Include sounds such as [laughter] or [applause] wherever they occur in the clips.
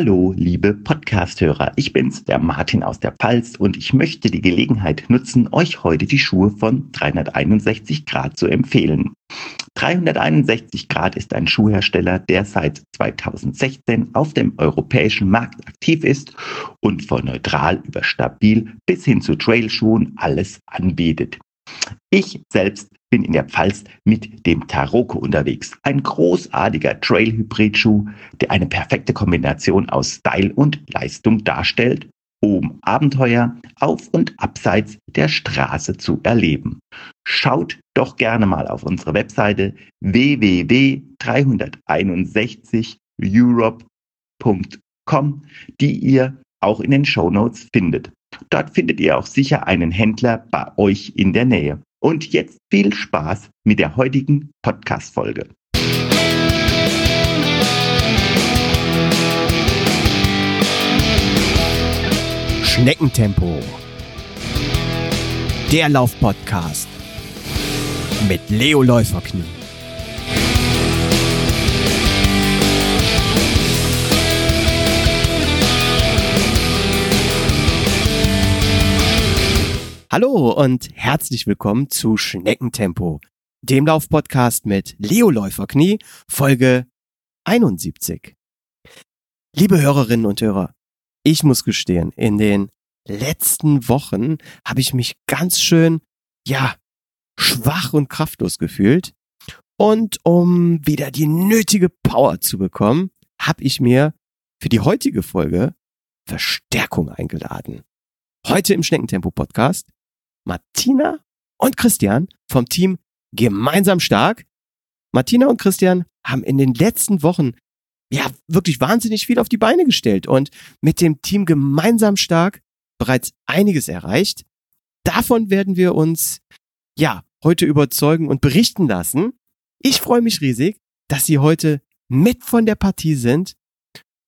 Hallo, liebe Podcast-Hörer. Ich bin's, der Martin aus der Pfalz und ich möchte die Gelegenheit nutzen, euch heute die Schuhe von 361 Grad zu empfehlen. 361 Grad ist ein Schuhhersteller, der seit 2016 auf dem europäischen Markt aktiv ist und von neutral über stabil bis hin zu Trailschuhen alles anbietet. Ich selbst bin in der Pfalz mit dem Taroko unterwegs. Ein großartiger Trail-Hybrid-Schuh, der eine perfekte Kombination aus Style und Leistung darstellt, um Abenteuer auf und abseits der Straße zu erleben. Schaut doch gerne mal auf unsere Webseite www.361europe.com, die ihr auch in den Show Notes findet. Dort findet ihr auch sicher einen Händler bei euch in der Nähe. Und jetzt viel Spaß mit der heutigen Podcast-Folge. Schneckentempo. Der Laufpodcast mit Leo Läuferknie. Hallo und herzlich willkommen zu Schneckentempo, dem Laufpodcast mit Leo Läuferknie, Folge 71. Liebe Hörerinnen und Hörer, ich muss gestehen, in den letzten Wochen habe ich mich ganz schön, ja, schwach und kraftlos gefühlt. Und um wieder die nötige Power zu bekommen, habe ich mir für die heutige Folge Verstärkung eingeladen. Heute im Schneckentempo Podcast Martina und Christian vom Team Gemeinsam Stark. Martina und Christian haben in den letzten Wochen ja wirklich wahnsinnig viel auf die Beine gestellt und mit dem Team Gemeinsam Stark bereits einiges erreicht. Davon werden wir uns ja heute überzeugen und berichten lassen. Ich freue mich riesig, dass Sie heute mit von der Partie sind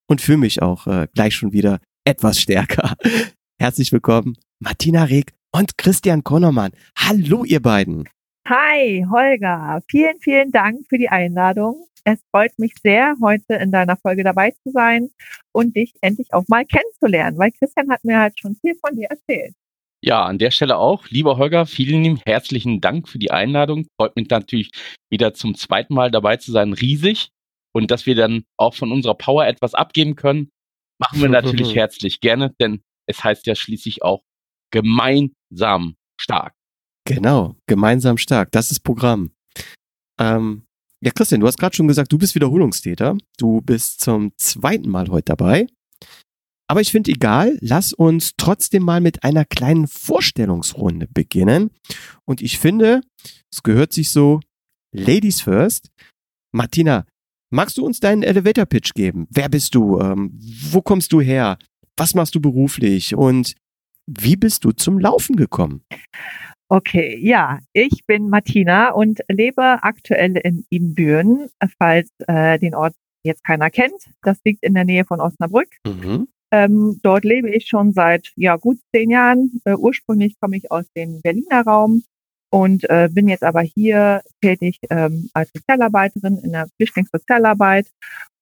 und fühle mich auch äh, gleich schon wieder etwas stärker. [laughs] Herzlich willkommen, Martina Reg und Christian Konnermann. Hallo, ihr beiden. Hi, Holger. Vielen, vielen Dank für die Einladung. Es freut mich sehr, heute in deiner Folge dabei zu sein und dich endlich auch mal kennenzulernen, weil Christian hat mir halt schon viel von dir erzählt. Ja, an der Stelle auch, lieber Holger, vielen herzlichen Dank für die Einladung. Freut mich natürlich wieder zum zweiten Mal dabei zu sein, riesig. Und dass wir dann auch von unserer Power etwas abgeben können, machen wir [laughs] natürlich herzlich gerne, denn es heißt ja schließlich auch gemeinsam stark. Genau, gemeinsam stark. Das ist Programm. Ähm, ja, Christian, du hast gerade schon gesagt, du bist Wiederholungstäter. Du bist zum zweiten Mal heute dabei. Aber ich finde egal, lass uns trotzdem mal mit einer kleinen Vorstellungsrunde beginnen. Und ich finde, es gehört sich so, Ladies first. Martina, magst du uns deinen Elevator Pitch geben? Wer bist du? Ähm, wo kommst du her? Was machst du beruflich? Und wie bist du zum Laufen gekommen? Okay, ja, ich bin Martina und lebe aktuell in Ibbenbüren, falls äh, den Ort jetzt keiner kennt. Das liegt in der Nähe von Osnabrück. Mhm. Ähm, dort lebe ich schon seit ja gut zehn Jahren. Äh, ursprünglich komme ich aus dem Berliner Raum und äh, bin jetzt aber hier tätig ähm, als Sozialarbeiterin in der Flüchtlingssozialarbeit.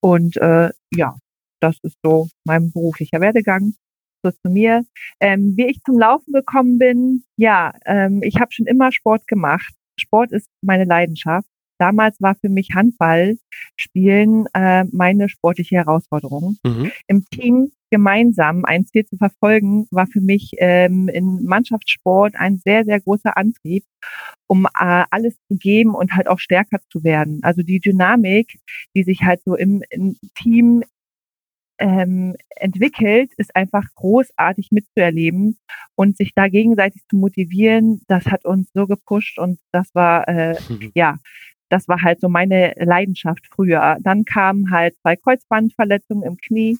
Und äh, ja, das ist so mein beruflicher Werdegang so zu mir. Ähm, wie ich zum Laufen gekommen bin, ja, ähm, ich habe schon immer Sport gemacht. Sport ist meine Leidenschaft. Damals war für mich Handball spielen äh, meine sportliche Herausforderung. Mhm. Im Team gemeinsam ein Ziel zu verfolgen, war für mich ähm, in Mannschaftssport ein sehr, sehr großer Antrieb, um äh, alles zu geben und halt auch stärker zu werden. Also die Dynamik, die sich halt so im, im Team ähm, entwickelt, ist einfach großartig mitzuerleben und sich da gegenseitig zu motivieren, das hat uns so gepusht und das war, äh, [laughs] ja, das war halt so meine Leidenschaft früher. Dann kamen halt zwei Kreuzbandverletzungen im Knie,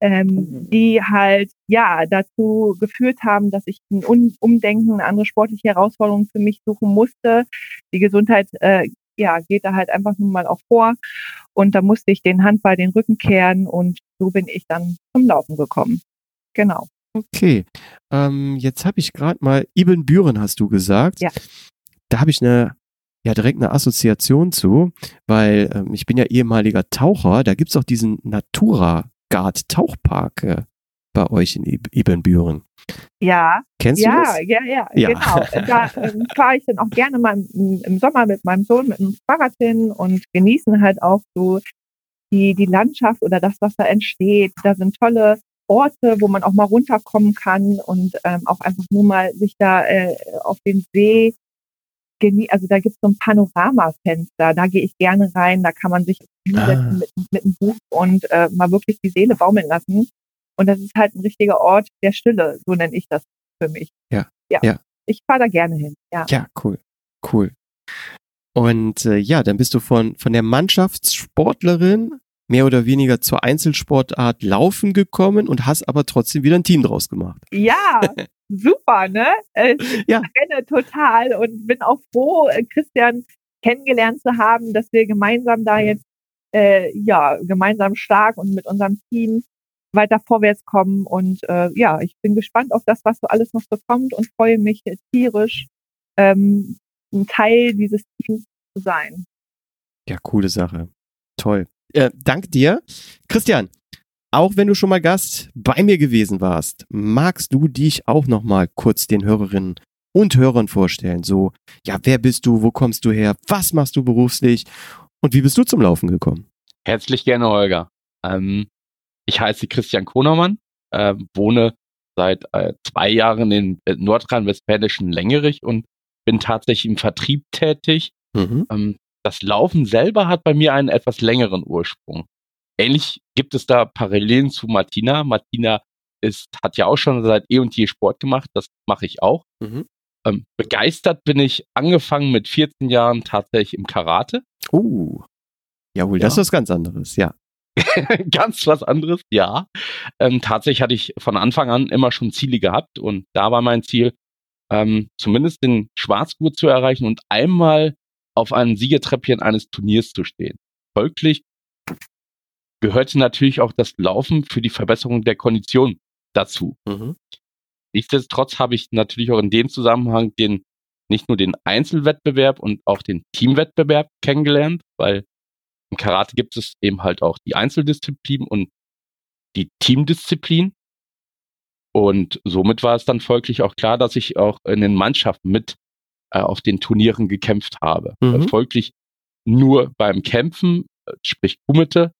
ähm, mhm. die halt ja dazu geführt haben, dass ich ein Umdenken, eine andere sportliche Herausforderung für mich suchen musste. Die Gesundheit äh, ja, geht da halt einfach nun mal auch vor. Und da musste ich den Handball den Rücken kehren und so bin ich dann zum Laufen gekommen. Genau. Okay. Ähm, jetzt habe ich gerade mal Ibbenbüren, hast du gesagt. Ja. Da habe ich eine ja direkt eine Assoziation zu, weil ähm, ich bin ja ehemaliger Taucher, da gibt's auch diesen Natura Guard Tauchpark äh, bei euch in Ibbenbüren. Ja. Kennst ja, du das? Ja, ja, ja, genau. Da ähm, fahre ich dann auch gerne mal im, im, Sommer mit meinem Sohn mit dem Fahrrad hin und genießen halt auch so die, die Landschaft oder das, was da entsteht. Da sind tolle Orte, wo man auch mal runterkommen kann und ähm, auch einfach nur mal sich da äh, auf den See genie also da gibt es so ein Panoramafenster, da gehe ich gerne rein, da kann man sich hinsetzen ah. mit, mit einem Buch und äh, mal wirklich die Seele baumeln lassen. Und das ist halt ein richtiger Ort der Stille, so nenne ich das für mich. Ja. Ja. ja. Ich fahre da gerne hin. Ja. Ja, cool. Cool. Und äh, ja, dann bist du von, von der Mannschaftssportlerin mehr oder weniger zur Einzelsportart Laufen gekommen und hast aber trotzdem wieder ein Team draus gemacht. Ja, [laughs] super, ne? Äh, ich ja. renne total und bin auch froh, äh, Christian kennengelernt zu haben, dass wir gemeinsam da jetzt, äh, ja, gemeinsam stark und mit unserem Team weiter vorwärts kommen. Und äh, ja, ich bin gespannt auf das, was so alles noch so kommt und freue mich tierisch, ähm, ein Teil dieses Teams zu sein. Ja, coole Sache. Toll. Äh, dank dir. Christian, auch wenn du schon mal Gast bei mir gewesen warst, magst du dich auch noch mal kurz den Hörerinnen und Hörern vorstellen? So, ja, wer bist du? Wo kommst du her? Was machst du beruflich? Und wie bist du zum Laufen gekommen? Herzlich gerne, Holger. Ähm, ich heiße Christian Konermann, äh, wohne seit äh, zwei Jahren in äh, nordrhein-westfälischen Längerich und bin tatsächlich im Vertrieb tätig. Mhm. Ähm, das Laufen selber hat bei mir einen etwas längeren Ursprung. Ähnlich gibt es da Parallelen zu Martina. Martina ist, hat ja auch schon seit eh und je Sport gemacht. Das mache ich auch. Mhm. Ähm, begeistert bin ich angefangen mit 14 Jahren tatsächlich im Karate. Uh. Jawohl, ja. das ist was ganz anderes, ja. [laughs] ganz was anderes, ja. Ähm, tatsächlich hatte ich von Anfang an immer schon Ziele gehabt und da war mein Ziel, ähm, zumindest den Schwarzgurt zu erreichen und einmal auf einem Siegertreppchen eines Turniers zu stehen. Folglich gehörte natürlich auch das Laufen für die Verbesserung der Kondition dazu. Mhm. Nichtsdestotrotz habe ich natürlich auch in dem Zusammenhang den nicht nur den Einzelwettbewerb und auch den Teamwettbewerb kennengelernt, weil im Karate gibt es eben halt auch die Einzeldisziplin und die Teamdisziplin. Und somit war es dann folglich auch klar, dass ich auch in den Mannschaften mit äh, auf den Turnieren gekämpft habe. Mhm. Folglich nur beim Kämpfen, äh, sprich Kumite,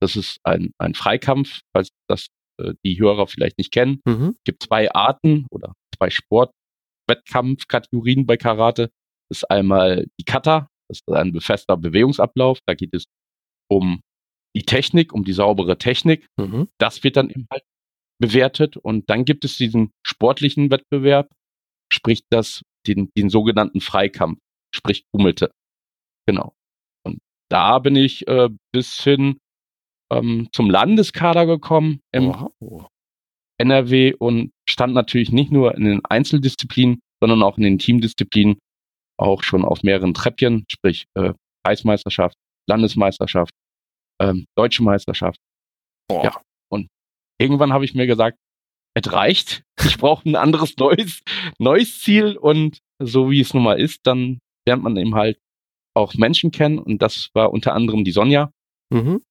das ist ein, ein Freikampf, falls das äh, die Hörer vielleicht nicht kennen. Mhm. Es gibt zwei Arten oder zwei Sportwettkampfkategorien bei Karate. Das ist einmal die Kata, das ist ein befester Bewegungsablauf. Da geht es um die Technik, um die saubere Technik. Mhm. Das wird dann eben halt bewertet. Und dann gibt es diesen sportlichen Wettbewerb, sprich das, den, den sogenannten Freikampf, sprich Kummelte. Genau. Und da bin ich äh, bis hin ähm, zum Landeskader gekommen im wow. NRW und stand natürlich nicht nur in den Einzeldisziplinen, sondern auch in den Teamdisziplinen auch schon auf mehreren Treppchen, sprich äh, Kreismeisterschaft, Landesmeisterschaft, ähm, Deutsche Meisterschaft. Boah. Ja. Und irgendwann habe ich mir gesagt, es reicht. Ich brauche ein anderes [laughs] neues, neues Ziel und so wie es nun mal ist, dann lernt man eben halt auch Menschen kennen und das war unter anderem die Sonja, mhm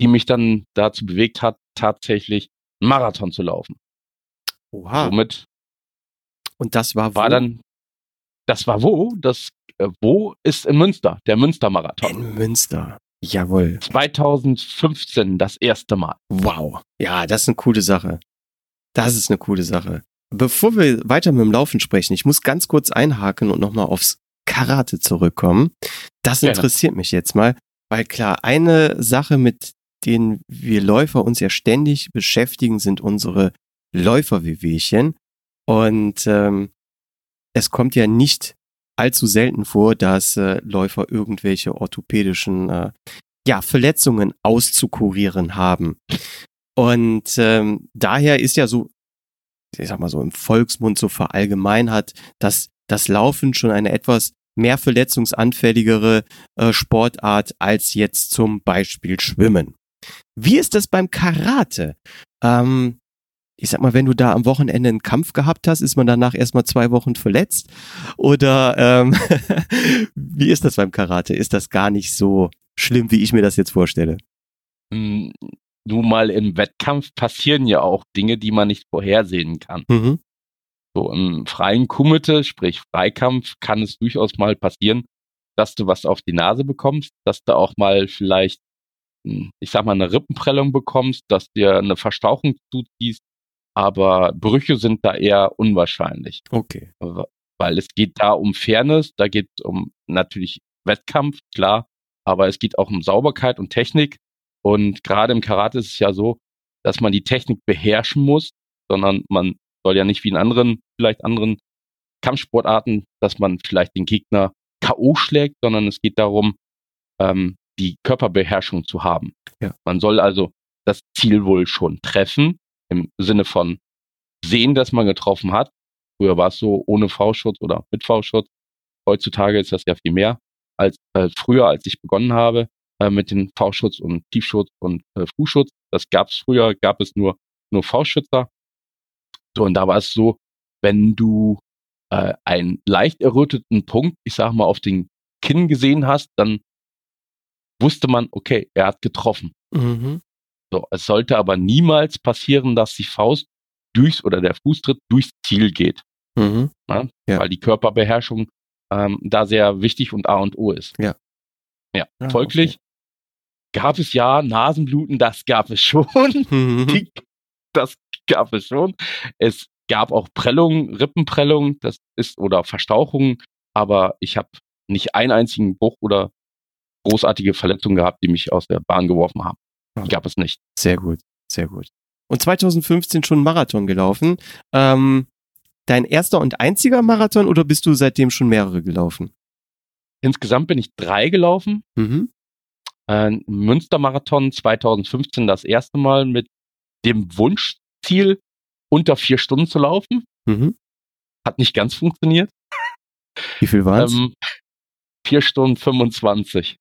die mich dann dazu bewegt hat, tatsächlich einen Marathon zu laufen. Oha. Somit und das war wo? War dann, das war wo? Das äh, wo ist in Münster, der Münster-Marathon. In Münster. Jawohl. 2015 das erste Mal. Wow. Ja, das ist eine coole Sache. Das ist eine coole Sache. Bevor wir weiter mit dem Laufen sprechen, ich muss ganz kurz einhaken und nochmal aufs Karate zurückkommen. Das interessiert Gerne. mich jetzt mal, weil klar, eine Sache, mit denen wir Läufer uns ja ständig beschäftigen, sind unsere Läuferwehwehchen. Und ähm, es kommt ja nicht allzu selten vor, dass äh, Läufer irgendwelche orthopädischen äh, ja, Verletzungen auszukurieren haben. Und ähm, daher ist ja so, ich sag mal so im Volksmund so verallgemeinert, dass das Laufen schon eine etwas mehr verletzungsanfälligere äh, Sportart als jetzt zum Beispiel Schwimmen. Wie ist das beim Karate? Ähm, ich sag mal, wenn du da am Wochenende einen Kampf gehabt hast, ist man danach erstmal zwei Wochen verletzt? Oder ähm, [laughs] wie ist das beim Karate? Ist das gar nicht so schlimm, wie ich mir das jetzt vorstelle? Nun mal im Wettkampf passieren ja auch Dinge, die man nicht vorhersehen kann. Mhm. So im freien Kumite, sprich Freikampf, kann es durchaus mal passieren, dass du was auf die Nase bekommst, dass du auch mal vielleicht, hm, ich sag mal, eine Rippenprellung bekommst, dass dir eine Verstauchung zuziehst, aber Brüche sind da eher unwahrscheinlich. Okay. Weil es geht da um Fairness, da geht es um natürlich Wettkampf, klar, aber es geht auch um Sauberkeit und Technik. Und gerade im Karate ist es ja so, dass man die Technik beherrschen muss, sondern man soll ja nicht wie in anderen, vielleicht anderen Kampfsportarten, dass man vielleicht den Gegner K.O. schlägt, sondern es geht darum, ähm, die Körperbeherrschung zu haben. Ja. Man soll also das Ziel wohl schon treffen, im Sinne von sehen, dass man getroffen hat. Früher war es so ohne V-Schutz oder mit V-Schutz. Heutzutage ist das ja viel mehr als äh, früher, als ich begonnen habe äh, mit dem V-Schutz und Tiefschutz und äh, Fußschutz. Das gab es früher, gab es nur nur V-Schützer. So und da war es so, wenn du äh, einen leicht erröteten Punkt, ich sag mal, auf den Kinn gesehen hast, dann wusste man, okay, er hat getroffen. Mhm. So, es sollte aber niemals passieren, dass die Faust durchs oder der Fußtritt durchs Ziel geht. Mhm. Ja? Ja. Weil die Körperbeherrschung ähm, da sehr wichtig und A und O ist. Ja. Ja, ja folglich okay. Gab es ja Nasenbluten, das gab es schon. [laughs] Mhm. Das gab es schon. Es gab auch Prellungen, Rippenprellungen, das ist oder Verstauchungen, aber ich habe nicht einen einzigen Bruch oder großartige Verletzungen gehabt, die mich aus der Bahn geworfen haben. Die gab es nicht. Sehr gut, sehr gut. Und 2015 schon Marathon gelaufen. Ähm, dein erster und einziger Marathon oder bist du seitdem schon mehrere gelaufen? Insgesamt bin ich drei gelaufen. Mhm. Äh, Münstermarathon 2015 das erste Mal mit dem Wunschziel, unter vier Stunden zu laufen. Mhm. Hat nicht ganz funktioniert. Wie viel war es? Ähm, vier Stunden 25.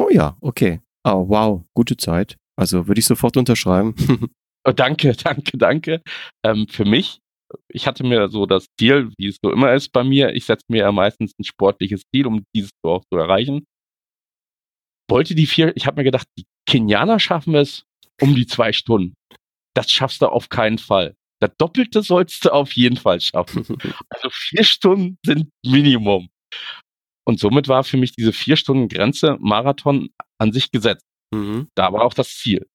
Oh ja, okay. Oh, wow, gute Zeit. Also würde ich sofort unterschreiben. [laughs] oh, danke, [laughs] danke, danke. Ähm, für mich, ich hatte mir so das Ziel, wie es so immer ist bei mir, ich setze mir ja meistens ein sportliches Ziel, um dieses so auch zu erreichen. Wollte die vier, ich habe mir gedacht, die Kenianer schaffen es um die zwei Stunden. Das schaffst du auf keinen Fall. Das Doppelte sollst du auf jeden Fall schaffen. [laughs] Also vier Stunden sind Minimum. Und somit war für mich diese vier Stunden Grenze Marathon an sich gesetzt. Mhm. Da war auch das Ziel.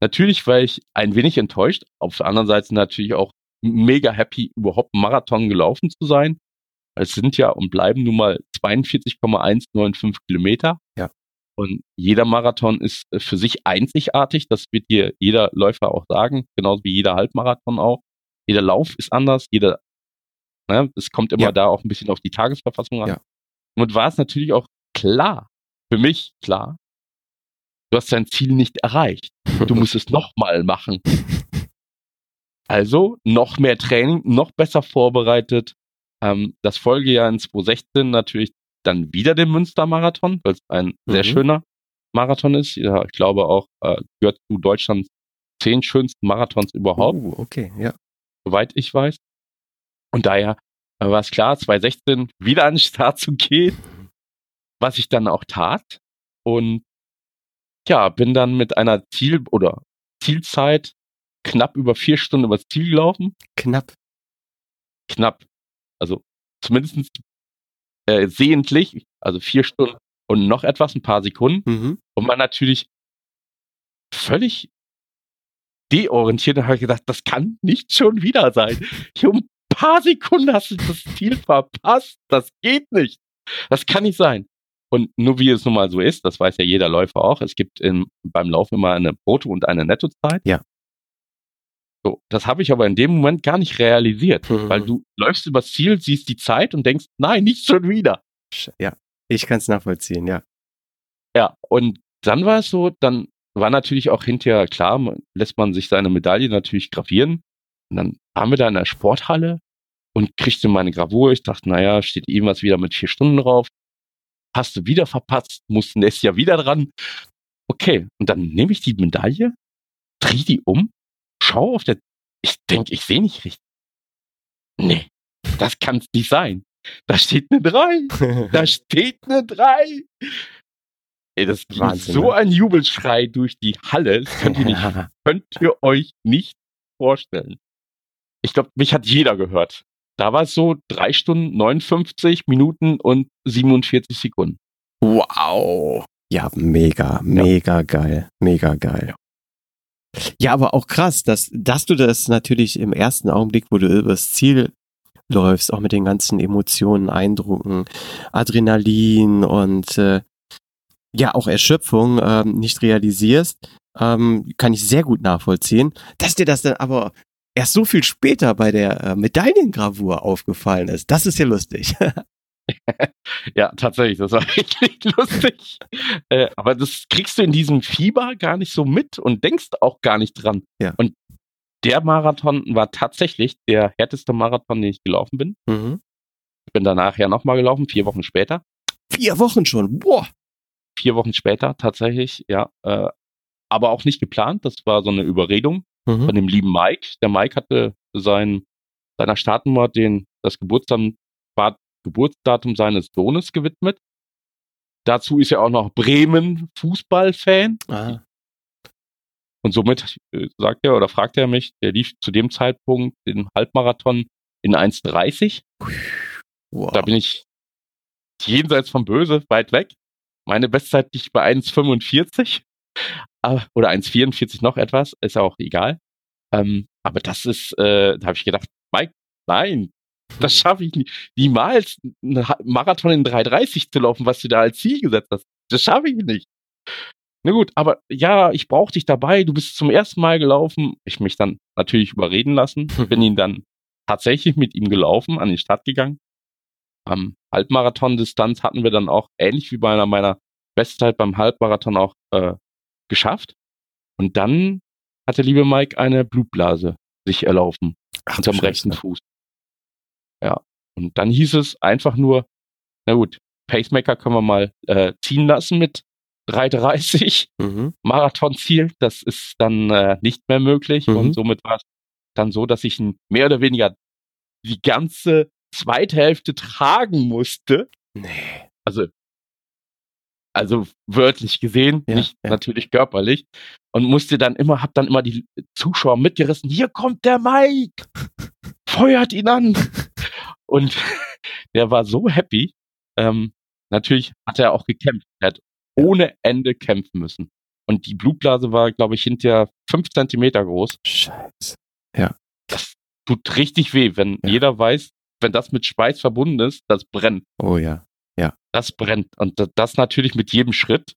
Natürlich war ich ein wenig enttäuscht, auf der anderen Seite natürlich auch mega happy, überhaupt Marathon gelaufen zu sein. Es sind ja und bleiben nun mal 42,195 Kilometer. Ja. Und jeder Marathon ist für sich einzigartig. Das wird dir jeder Läufer auch sagen, genauso wie jeder Halbmarathon auch. Jeder Lauf ist anders, jeder, ne, es kommt immer ja. da auch ein bisschen auf die Tagesverfassung an. Ja. Und war es natürlich auch klar, für mich klar, du hast dein Ziel nicht erreicht. Du musst es nochmal machen. [laughs] Also noch mehr Training, noch besser vorbereitet. Ähm, das Folgejahr in 2016 natürlich dann wieder den Münstermarathon, weil es ein mhm. sehr schöner Marathon ist. Ja, ich glaube auch, äh, gehört zu Deutschlands zehn schönsten Marathons überhaupt. Uh, okay, ja. Soweit ich weiß. Und daher äh, war es klar, 2016 wieder an den Start zu gehen, was ich dann auch tat. Und ja, bin dann mit einer Ziel- oder Zielzeit knapp über vier Stunden übers Ziel gelaufen. Knapp. Knapp. Also zumindest äh, sehentlich, also vier Stunden und noch etwas, ein paar Sekunden. Mhm. Und man natürlich völlig deorientiert und habe gedacht, das kann nicht schon wieder sein. Ich um paar Sekunden hast du das Ziel verpasst. Das geht nicht. Das kann nicht sein. Und nur wie es nun mal so ist, das weiß ja jeder Läufer auch, es gibt in, beim Laufen immer eine Brutto- und eine Nettozeit. Ja. So, das habe ich aber in dem Moment gar nicht realisiert, mhm. weil du läufst übers Ziel, siehst die Zeit und denkst, nein, nicht schon wieder. Ja, ich kann es nachvollziehen, ja. Ja, und dann war es so, dann war natürlich auch hinterher klar, lässt man sich seine Medaille natürlich gravieren. Und dann waren wir da in der Sporthalle und kriegte meine Gravur. Ich dachte, naja, steht irgendwas wieder mit vier Stunden drauf. Hast du wieder verpatzt, mussten es ja wieder dran. Okay, und dann nehme ich die Medaille, drehe die um, schaue auf der, ich denke, ich sehe nicht richtig. Nee, das kann es nicht sein. Da steht eine 3. da [laughs] steht eine 3. Ey, das Wahnsinn, so ne? ein Jubelschrei durch die Halle, das könnt ihr, nicht, [laughs] könnt ihr euch nicht vorstellen. Ich glaube, mich hat jeder gehört. Da war es so drei Stunden, 59 Minuten und 47 Sekunden. Wow. Ja, mega, mega ja. geil, mega geil. Ja, aber auch krass, dass, dass du das natürlich im ersten Augenblick, wo du übers Ziel läufst, auch mit den ganzen Emotionen, Eindrucken, Adrenalin und äh, ja auch Erschöpfung ähm, nicht realisierst, ähm, kann ich sehr gut nachvollziehen. Dass dir das dann aber erst so viel später bei der äh, Medaillengravur aufgefallen ist, das ist ja lustig. [laughs] ja, tatsächlich, das war [laughs] richtig lustig. Äh, aber das kriegst du in diesem Fieber gar nicht so mit und denkst auch gar nicht dran. Ja. Und der Marathon war tatsächlich der härteste Marathon, den ich gelaufen bin. Mhm. Ich bin danach ja nochmal gelaufen, vier Wochen später. Vier Wochen schon, boah. Vier Wochen später tatsächlich, ja. Äh, aber auch nicht geplant. Das war so eine Überredung mhm. von dem lieben Mike. Der Mike hatte sein, seiner Startnummer den, das Geburtsdatum, Geburtsdatum seines Sohnes gewidmet. Dazu ist er auch noch Bremen Fußballfan. Ah. Und somit äh, sagt er oder fragt er mich, der lief zu dem Zeitpunkt den Halbmarathon in 1,30. Wow. Da bin ich jenseits vom Böse, weit weg. Meine Bestzeit liegt bei 1,45 oder 1,44 noch etwas, ist ja auch egal. Ähm, aber das ist, äh, da habe ich gedacht, Mike, nein, [laughs] das schaffe ich nie, niemals, einen Marathon in 3,30 zu laufen, was du da als Ziel gesetzt hast. Das schaffe ich nicht. Na gut, aber ja, ich brauche dich dabei, du bist zum ersten Mal gelaufen. Ich mich dann natürlich überreden lassen, [laughs] bin ihn dann tatsächlich mit ihm gelaufen, an die Stadt gegangen. Am Halbmarathon-Distanz hatten wir dann auch, ähnlich wie bei einer meiner Bestzeit beim Halbmarathon auch äh, geschafft. Und dann hat der liebe Mike eine Blutblase sich erlaufen. Ach, unterm rechten Fuß. Ja. Und dann hieß es einfach nur, na gut, Pacemaker können wir mal äh, ziehen lassen mit 3,30 [laughs] mhm. Marathonziel. Das ist dann äh, nicht mehr möglich. Mhm. Und somit war es dann so, dass ich mehr oder weniger die ganze zweite Hälfte tragen musste. Nee. Also, also wörtlich gesehen, ja, nicht ja. natürlich körperlich. Und musste dann immer, hab dann immer die Zuschauer mitgerissen. Hier kommt der Mike! [laughs] Feuert ihn an! Und [laughs] der war so happy. Ähm, natürlich hat er auch gekämpft. Er hat ohne Ende kämpfen müssen. Und die Blutblase war, glaube ich, hinterher fünf Zentimeter groß. Scheiße. Ja. Das tut richtig weh, wenn ja. jeder weiß, wenn das mit Schweiß verbunden ist, das brennt. Oh ja. Ja. Das brennt. Und das natürlich mit jedem Schritt.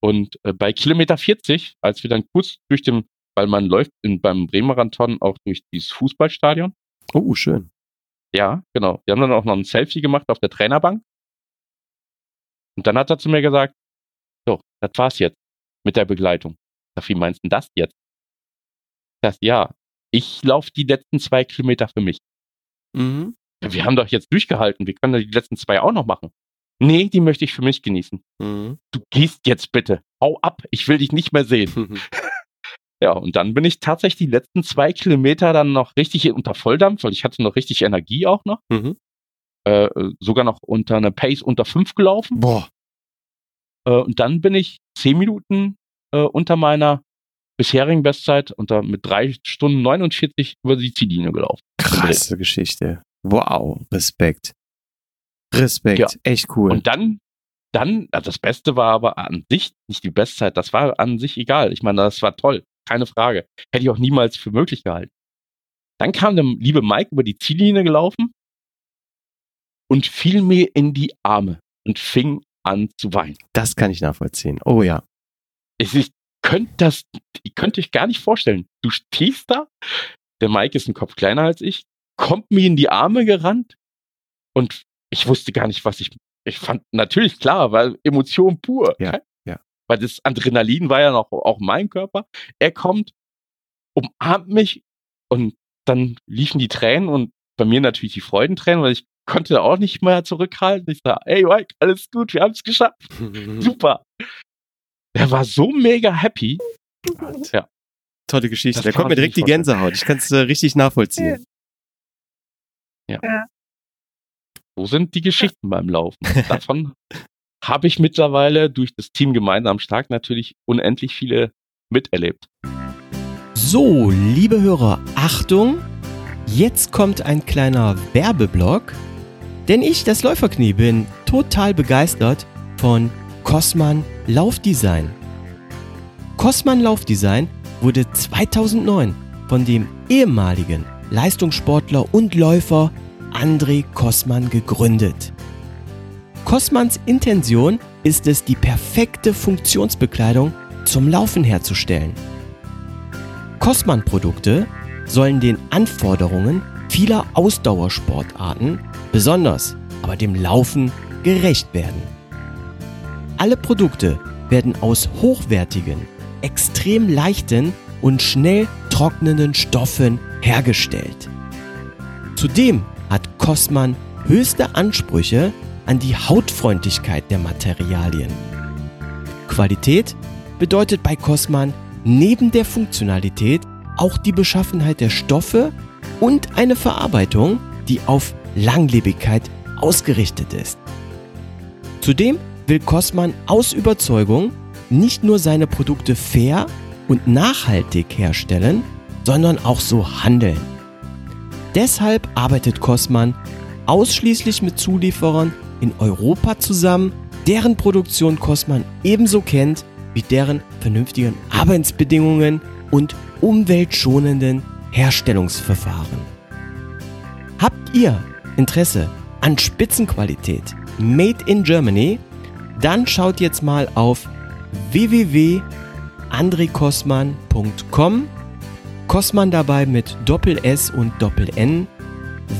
Und äh, bei Kilometer 40, als wir dann kurz durch den, weil man läuft in, beim Bremer-Marathon auch durch dieses Fußballstadion. Oh, schön. Ja, genau. Wir haben dann auch noch ein Selfie gemacht auf der Trainerbank. Und dann hat er zu mir gesagt, so, das war's jetzt mit der Begleitung. Sag, wie meinst du das jetzt? Das, ja, ich laufe die letzten zwei Kilometer für mich. Mhm. Wir haben doch jetzt durchgehalten, wir können die letzten zwei auch noch machen. Nee, die möchte ich für mich genießen. Mhm. Du gehst jetzt bitte. Hau ab, ich will dich nicht mehr sehen. Mhm. [laughs] ja, und dann bin ich tatsächlich die letzten zwei Kilometer dann noch richtig unter Volldampf, weil ich hatte noch richtig Energie auch noch. Mhm. Äh, sogar noch unter einer Pace unter fünf gelaufen. Boah. Äh, und dann bin ich zehn Minuten äh, unter meiner bisherigen Bestzeit unter mit drei Stunden 49 über die Ziellinie gelaufen. Krasse Geschichte. Wow, Respekt. Respekt, ja. echt cool. Und dann, dann, das Beste war aber an sich nicht die Bestzeit, das war an sich egal. Ich meine, das war toll, keine Frage. Hätte ich auch niemals für möglich gehalten. Dann kam der liebe Mike über die Ziellinie gelaufen und fiel mir in die Arme und fing an zu weinen. Das kann ich nachvollziehen. Oh ja. Ich, ich könnte das, ich könnte euch gar nicht vorstellen. Du stehst da, der Mike ist ein Kopf kleiner als ich, kommt mir in die Arme gerannt und ich wusste gar nicht, was ich, ich fand natürlich klar, weil Emotion pur. Ja, ja. Weil das Adrenalin war ja noch auch mein Körper. Er kommt, umarmt mich und dann liefen die Tränen und bei mir natürlich die Freudentränen, weil ich konnte auch nicht mehr zurückhalten. Ich sage, hey Mike, alles gut, wir haben es geschafft. [laughs] Super. Der war so mega happy. Ja. Tolle Geschichte. Da kommt mir direkt die Gänsehaut. Ich kann es äh, richtig nachvollziehen. Ja. ja. So sind die Geschichten beim Laufen. Davon [laughs] habe ich mittlerweile durch das Team gemeinsam stark natürlich unendlich viele miterlebt. So, liebe Hörer, Achtung! Jetzt kommt ein kleiner Werbeblock, denn ich, das Läuferknie, bin total begeistert von Cosman Laufdesign. Cosman Laufdesign wurde 2009 von dem ehemaligen Leistungssportler und Läufer André Kosman gegründet. Kosmans Intention ist es, die perfekte Funktionsbekleidung zum Laufen herzustellen. Kosman-Produkte sollen den Anforderungen vieler Ausdauersportarten, besonders aber dem Laufen, gerecht werden. Alle Produkte werden aus hochwertigen, extrem leichten und schnell trocknenden Stoffen hergestellt. Zudem hat Kosman höchste Ansprüche an die Hautfreundlichkeit der Materialien. Qualität bedeutet bei Kosman neben der Funktionalität auch die Beschaffenheit der Stoffe und eine Verarbeitung, die auf Langlebigkeit ausgerichtet ist. Zudem will Kosman aus Überzeugung nicht nur seine Produkte fair und nachhaltig herstellen, sondern auch so handeln. Deshalb arbeitet Kosman ausschließlich mit Zulieferern in Europa zusammen, deren Produktion Kosman ebenso kennt wie deren vernünftigen Arbeitsbedingungen und umweltschonenden Herstellungsverfahren. Habt ihr Interesse an Spitzenqualität Made in Germany? Dann schaut jetzt mal auf www.andrekosman.com. Kosman dabei mit Doppel S und Doppel N.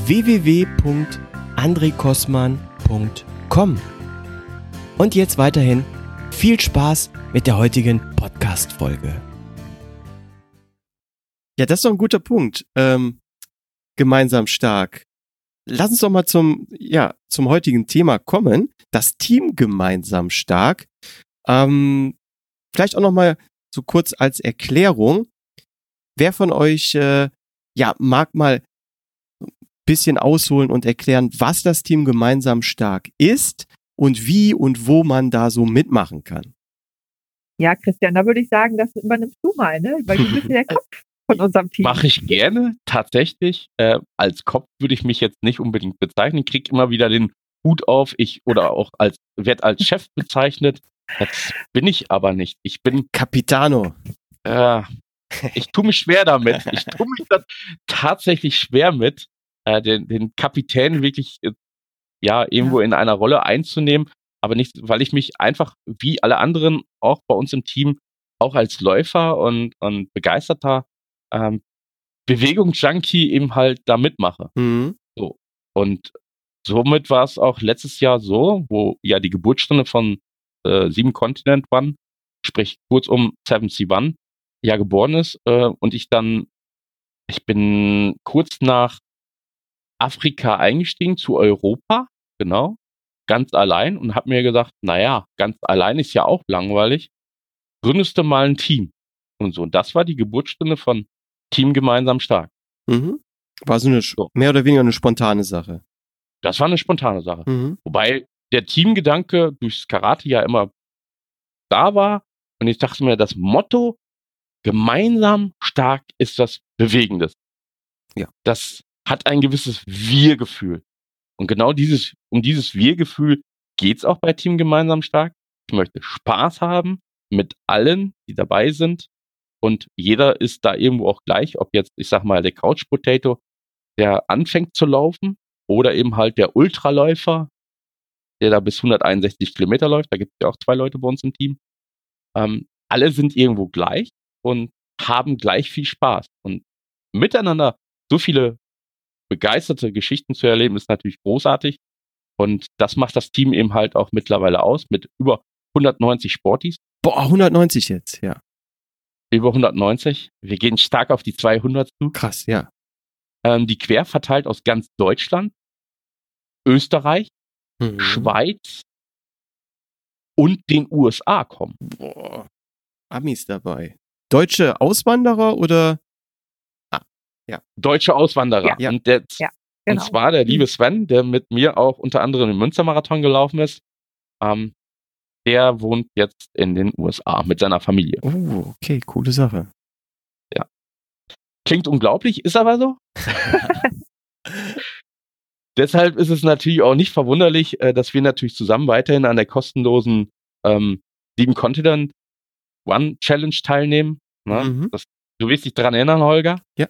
www.andrekosman.com. Und jetzt weiterhin viel Spaß mit der heutigen Podcast-Folge. Ja, das ist doch ein guter Punkt. Ähm, gemeinsam stark. Lass uns doch mal zum, ja, zum heutigen Thema kommen. Das Team gemeinsam stark. Ähm, vielleicht auch noch mal so kurz als Erklärung. Wer von euch, äh, ja, mag mal bisschen ausholen und erklären, was das Team gemeinsam stark ist und wie und wo man da so mitmachen kann? Ja, Christian, da würde ich sagen, das übernimmst du mal, ne? Weil du bist ja der [laughs] Kopf von unserem Team. Mache ich gerne, tatsächlich. Äh, als Kopf würde ich mich jetzt nicht unbedingt bezeichnen. Krieg immer wieder den Hut auf, ich oder auch als werde als [laughs] Chef bezeichnet. Das bin ich aber nicht. Ich bin Capitano. Äh, ich tue mich schwer damit. Ich tue mich das tatsächlich schwer mit, äh, den, den Kapitän wirklich äh, ja irgendwo ja. in einer Rolle einzunehmen aber nicht, weil ich mich einfach wie alle anderen auch bei uns im Team auch als Läufer und, und begeisterter ähm, Bewegungsjunkie eben halt da mitmache. Mhm. So. Und somit war es auch letztes Jahr so, wo ja die Geburtsstunde von äh, Sieben Kontinent One, sprich kurz um 71, ja geboren ist äh, und ich dann, ich bin kurz nach Afrika eingestiegen zu Europa, genau, ganz allein und habe mir gesagt, naja, ganz allein ist ja auch langweilig. Gründest du mal ein Team. Und so. Und das war die Geburtsstunde von Team gemeinsam stark. Mhm. War so eine so. mehr oder weniger eine spontane Sache. Das war eine spontane Sache. Mhm. Wobei der Teamgedanke durchs Karate ja immer da war. Und ich dachte mir, das Motto gemeinsam stark ist das Bewegendes. Ja. Das hat ein gewisses Wir-Gefühl. Und genau dieses, um dieses Wir-Gefühl geht's auch bei Team gemeinsam stark. Ich möchte Spaß haben mit allen, die dabei sind. Und jeder ist da irgendwo auch gleich, ob jetzt, ich sag mal, der Couch Potato, der anfängt zu laufen, oder eben halt der Ultraläufer, der da bis 161 Kilometer läuft. Da gibt es ja auch zwei Leute bei uns im Team. Ähm, alle sind irgendwo gleich und haben gleich viel Spaß. Und miteinander so viele begeisterte Geschichten zu erleben, ist natürlich großartig. Und das macht das Team eben halt auch mittlerweile aus mit über 190 Sportis. Boah, 190 jetzt, ja. Über 190. Wir gehen stark auf die 200 zu. Krass, ja. Ähm, die quer verteilt aus ganz Deutschland, Österreich, mhm. Schweiz und den USA kommen. Boah, Amis dabei. Deutsche Auswanderer oder ja. Deutsche Auswanderer. Ja. Und, der, ja, genau. und zwar der liebe Sven, der mit mir auch unter anderem den Münstermarathon gelaufen ist. Ähm, der wohnt jetzt in den USA mit seiner Familie. Oh, okay, coole Sache. Ja. Klingt unglaublich, ist aber so. [laughs] Deshalb ist es natürlich auch nicht verwunderlich, äh, dass wir natürlich zusammen weiterhin an der kostenlosen ähm, Sieben Continent One Challenge teilnehmen. Ne? Mhm. Das, du wirst dich daran erinnern, Holger? Ja.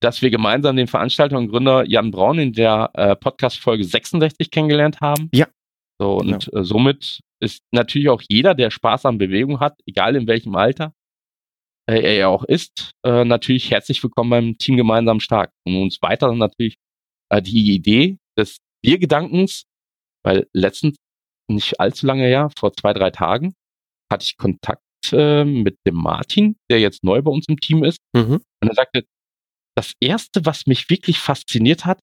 Dass wir gemeinsam den Veranstalter und Gründer Jan Braun in der äh, Podcast-Folge 66 kennengelernt haben. Ja. So, und genau. äh, somit ist natürlich auch jeder, der Spaß an Bewegung hat, egal in welchem Alter äh, er ja auch ist, äh, natürlich herzlich willkommen beim Team Gemeinsam Stark. Und uns weiter natürlich äh, die Idee des Wir-Gedankens, weil letztens, nicht allzu lange her, vor zwei, drei Tagen, hatte ich Kontakt äh, mit dem Martin, der jetzt neu bei uns im Team ist. Mhm. Und er sagte, das erste, was mich wirklich fasziniert hat,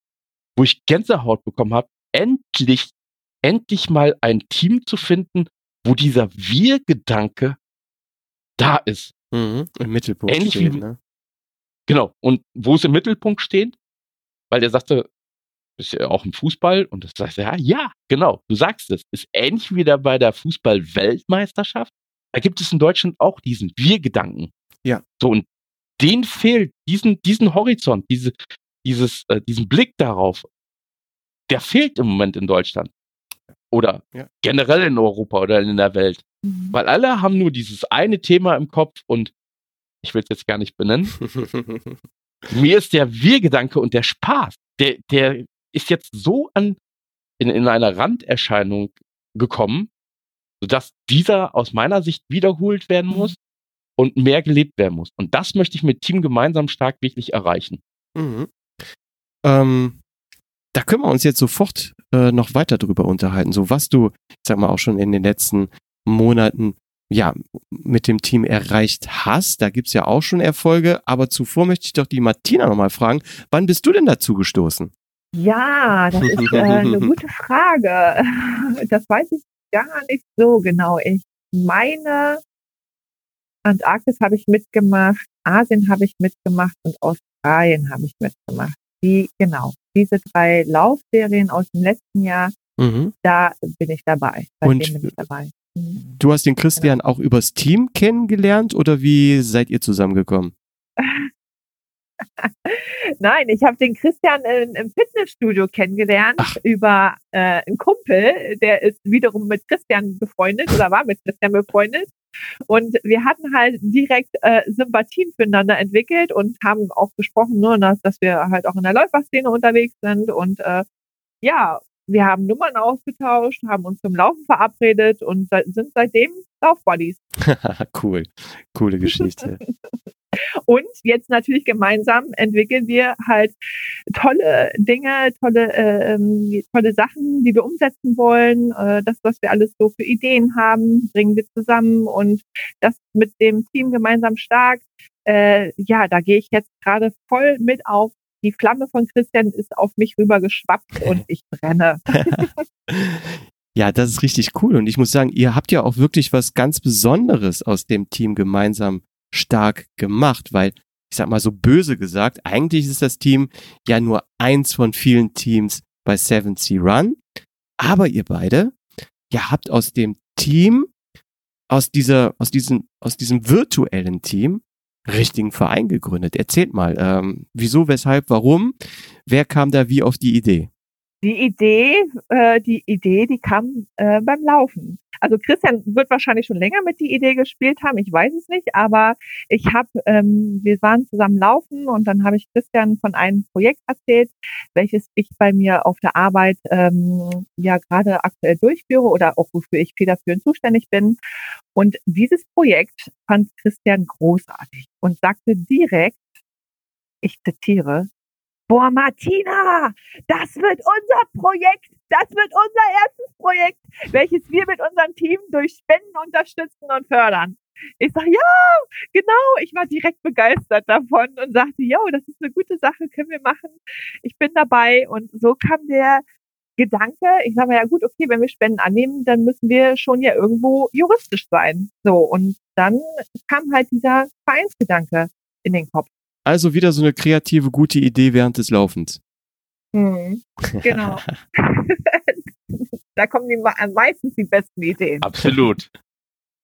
wo ich Gänsehaut bekommen habe, endlich, endlich mal ein Team zu finden, wo dieser Wir-Gedanke da ist. Mhm. Im Mittelpunkt Ähnlich steht, wie, ne? Genau. Und wo es im Mittelpunkt steht, weil der sagte, ist ja auch im Fußball und das sagt ja, ja, genau, du sagst es, ist ähnlich wie da bei der Fußball-Weltmeisterschaft. Da gibt es in Deutschland auch diesen Wir-Gedanken. Ja. So, und den fehlt, diesen, diesen Horizont, diese, dieses, äh, diesen Blick darauf, der fehlt im Moment in Deutschland. Oder ja. generell in Europa oder in der Welt. Mhm. Weil alle haben nur dieses eine Thema im Kopf und ich will es jetzt gar nicht benennen. [laughs] Mir ist der Wir-Gedanke und der Spaß, der, der ist jetzt so an, in, in einer Randerscheinung gekommen, sodass dieser aus meiner Sicht wiederholt werden mhm. muss und mehr gelebt werden muss. Und das möchte ich mit Team gemeinsam stark wirklich erreichen. Mhm. Ähm, da können wir uns jetzt sofort äh, noch weiter drüber unterhalten. So was du, ich sag mal, auch schon in den letzten Monaten ja, mit dem Team erreicht hast. Da gibt's ja auch schon Erfolge. Aber zuvor möchte ich doch die Martina nochmal fragen, wann bist du denn dazu gestoßen? Ja, das ist äh, eine [laughs] gute Frage. Das weiß ich gar nicht so genau. Ich meine, Antarktis habe ich mitgemacht, Asien habe ich mitgemacht und Australien habe ich mitgemacht. Die, genau, diese drei Laufserien aus dem letzten Jahr, mhm. da bin ich dabei. Seitdem und bin ich dabei. Mhm. Du hast den Christian genau. auch übers Team kennengelernt oder wie seid ihr zusammengekommen? [laughs] Nein, ich habe den Christian in, im Fitnessstudio kennengelernt Ach. über äh, einen Kumpel, der ist wiederum mit Christian befreundet oder war mit Christian befreundet. Und wir hatten halt direkt äh, Sympathien füreinander entwickelt und haben auch besprochen, nur, dass, dass wir halt auch in der Läuferszene unterwegs sind. Und äh, ja, wir haben Nummern ausgetauscht, haben uns zum Laufen verabredet und sind seitdem Laufbuddies. [laughs] cool, coole Geschichte. [laughs] Und jetzt natürlich gemeinsam entwickeln wir halt tolle Dinge, tolle, äh, tolle Sachen, die wir umsetzen wollen. Äh, das, was wir alles so für Ideen haben, bringen wir zusammen und das mit dem Team gemeinsam stark. Äh, ja, da gehe ich jetzt gerade voll mit auf. Die Flamme von Christian ist auf mich rübergeschwappt und ich brenne. [laughs] Ja, das ist richtig cool. Und ich muss sagen, ihr habt ja auch wirklich was ganz Besonderes aus dem Team gemeinsam stark gemacht, weil ich sag mal so böse gesagt, eigentlich ist das Team ja nur eins von vielen Teams bei 7C Run, aber ihr beide, ihr habt aus dem Team, aus dieser, aus diesem, aus diesem virtuellen Team richtigen Verein gegründet. Erzählt mal, ähm, wieso, weshalb, warum, wer kam da wie auf die Idee? Die Idee, äh, die Idee, die kam äh, beim Laufen. Also Christian wird wahrscheinlich schon länger mit die Idee gespielt haben, ich weiß es nicht, aber ich habe, ähm, wir waren zusammen laufen und dann habe ich Christian von einem Projekt erzählt, welches ich bei mir auf der Arbeit ähm, ja gerade aktuell durchführe oder auch wofür ich federführend zuständig bin. Und dieses Projekt fand Christian großartig und sagte direkt, ich zitiere, boah, Martina, das wird unser Projekt, das wird unser erstes Projekt, welches wir mit unserem Team durch Spenden unterstützen und fördern. Ich sage, ja, genau. Ich war direkt begeistert davon und sagte, ja, das ist eine gute Sache, können wir machen. Ich bin dabei. Und so kam der Gedanke, ich sage ja gut, okay, wenn wir Spenden annehmen, dann müssen wir schon ja irgendwo juristisch sein. So, und dann kam halt dieser Vereinsgedanke in den Kopf. Also wieder so eine kreative, gute Idee während des Laufens. Mhm. Genau. [laughs] Da kommen die meistens die besten Ideen. Absolut.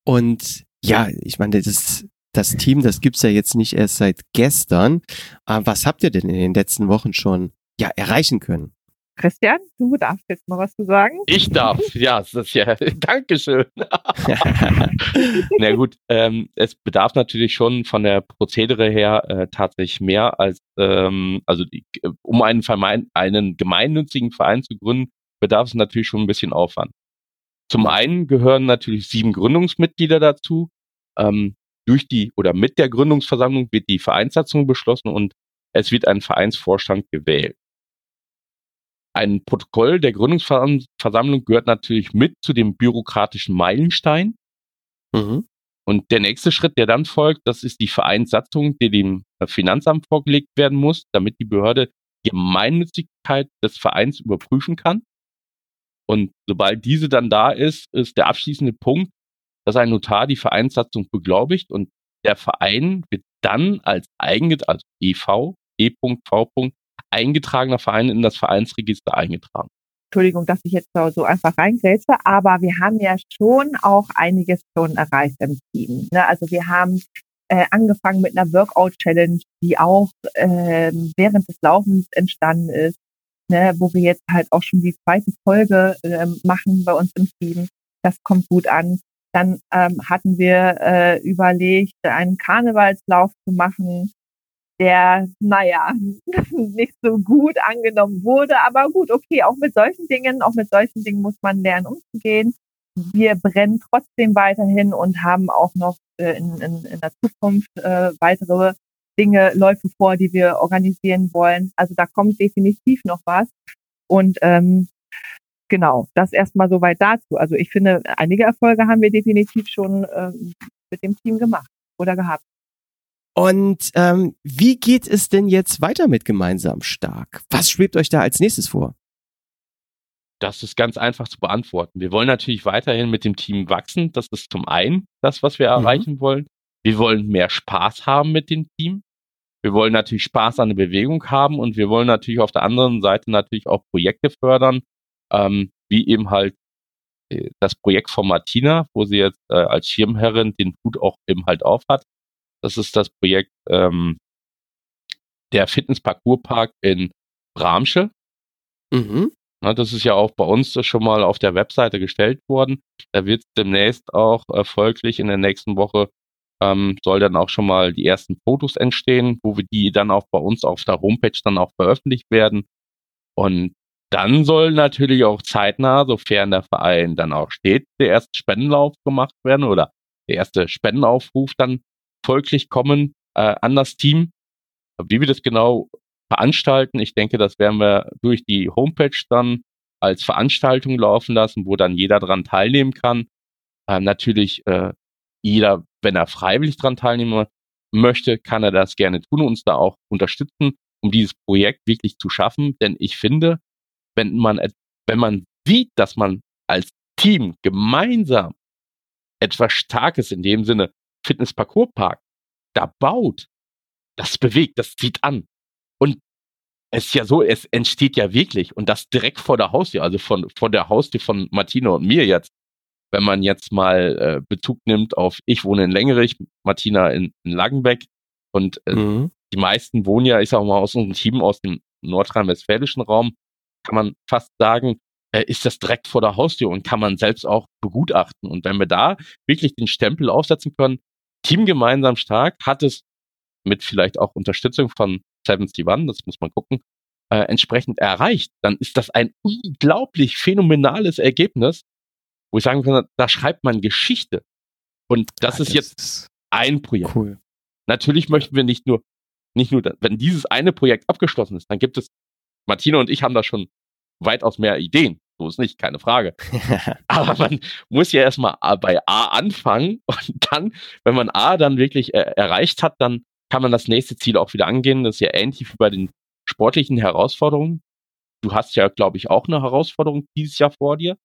Und ja, ich meine, das, das Team, das gibt's ja jetzt nicht erst seit gestern. Aber was habt ihr denn in den letzten Wochen schon ja, erreichen können? Christian, du darfst jetzt mal was zu sagen. Ich darf, [laughs] ja, das ist ja, [laughs] Dankeschön. [laughs] Na gut, ähm, es bedarf natürlich schon von der Prozedere her äh, tatsächlich mehr als, ähm, also die, um einen, einen gemeinnützigen Verein zu gründen, bedarf es natürlich schon ein bisschen Aufwand. Zum einen gehören natürlich sieben Gründungsmitglieder dazu. Ähm, durch die oder mit der Gründungsversammlung wird die Vereinssatzung beschlossen und es wird ein Vereinsvorstand gewählt. Ein Protokoll der Gründungsversammlung gehört natürlich mit zu dem bürokratischen Meilenstein. Mhm. Und der nächste Schritt, der dann folgt, das ist die Vereinssatzung, die dem Finanzamt vorgelegt werden muss, damit die Behörde die Gemeinnützigkeit des Vereins überprüfen kann. Und sobald diese dann da ist, ist der abschließende Punkt, dass ein Notar die Vereinssatzung beglaubigt und der Verein wird dann als Eigenget, also EV, E.V eingetragener Verein in das Vereinsregister eingetragen. Entschuldigung, dass ich jetzt so einfach reingrätsche, aber wir haben ja schon auch einiges schon erreicht im Team. Ne? Also wir haben äh, angefangen mit einer Workout-Challenge, die auch äh, während des Laufens entstanden ist, ne? wo wir jetzt halt auch schon die zweite Folge äh, machen bei uns im Team. Das kommt gut an. Dann ähm, hatten wir äh, überlegt, einen Karnevalslauf zu machen der, naja, [laughs] nicht so gut angenommen wurde. Aber gut, okay, auch mit solchen Dingen, auch mit solchen Dingen muss man lernen umzugehen. Wir brennen trotzdem weiterhin und haben auch noch äh, in, in, in der Zukunft äh, weitere Dinge, Läufe vor, die wir organisieren wollen. Also da kommt definitiv noch was. Und ähm, genau, das erstmal soweit dazu. Also ich finde, einige Erfolge haben wir definitiv schon ähm, mit dem Team gemacht oder gehabt. Und ähm, wie geht es denn jetzt weiter mit gemeinsam stark? Was schwebt euch da als nächstes vor? Das ist ganz einfach zu beantworten. Wir wollen natürlich weiterhin mit dem Team wachsen. Das ist zum einen das, was wir mhm. erreichen wollen. Wir wollen mehr Spaß haben mit dem Team. Wir wollen natürlich Spaß an der Bewegung haben und wir wollen natürlich auf der anderen Seite natürlich auch Projekte fördern, ähm, wie eben halt äh, das Projekt von Martina, wo sie jetzt äh, als Schirmherrin den Hut auch eben halt aufhat. Das ist das Projekt ähm, der Fitness-Parcours-Park in Bramsche. Mhm. Na, das ist ja auch bei uns schon mal auf der Webseite gestellt worden. Da wird demnächst auch erfolglich in der nächsten Woche ähm, soll dann auch schon mal die ersten Fotos entstehen, wo wir die dann auch bei uns auf der Homepage dann auch veröffentlicht werden. Und dann soll natürlich auch zeitnah, sofern der Verein dann auch steht, der erste Spendenlauf gemacht werden oder der erste Spendenaufruf dann folglich kommen äh, an das Team. Wie wir das genau veranstalten, ich denke, das werden wir durch die Homepage dann als Veranstaltung laufen lassen, wo dann jeder dran teilnehmen kann. Äh, natürlich äh, jeder, wenn er freiwillig dran teilnehmen möchte, kann er das gerne tun und uns da auch unterstützen, um dieses Projekt wirklich zu schaffen. Denn ich finde, wenn man, wenn man sieht, dass man als Team gemeinsam etwas Starkes in dem Sinne Fitness-Parcours-Park da baut, das bewegt, das zieht an. Und es ist ja so, es entsteht ja wirklich und das direkt vor der Haustür, also von, vor der Haustür von Martina und mir jetzt. Wenn man jetzt mal äh, Bezug nimmt auf, ich wohne in Längerich, Martina in, in Langenbeck und äh, mhm. die meisten wohnen ja, ich sag mal, aus unserem Team aus dem nordrhein-westfälischen Raum, kann man fast sagen, äh, ist das direkt vor der Haustür und kann man selbst auch begutachten. Und wenn wir da wirklich den Stempel aufsetzen können, Team gemeinsam stark hat es mit vielleicht auch Unterstützung von 71, das muss man gucken, äh, entsprechend erreicht, dann ist das ein unglaublich phänomenales Ergebnis, wo ich sagen kann, da schreibt man Geschichte. Und das, ja, ist das jetzt ist ein Projekt. Cool. Natürlich möchten wir nicht nur, nicht nur, wenn dieses eine Projekt abgeschlossen ist, dann gibt es, Martina und ich haben da schon weitaus mehr Ideen. So ist nicht, keine Frage. [laughs] Aber man muss ja erstmal bei A anfangen [laughs] und dann, wenn man A dann wirklich er erreicht hat, dann kann man das nächste Ziel auch wieder angehen. Das ist ja ähnlich wie bei den sportlichen Herausforderungen. Du hast ja, glaube ich, auch eine Herausforderung dieses Jahr vor dir,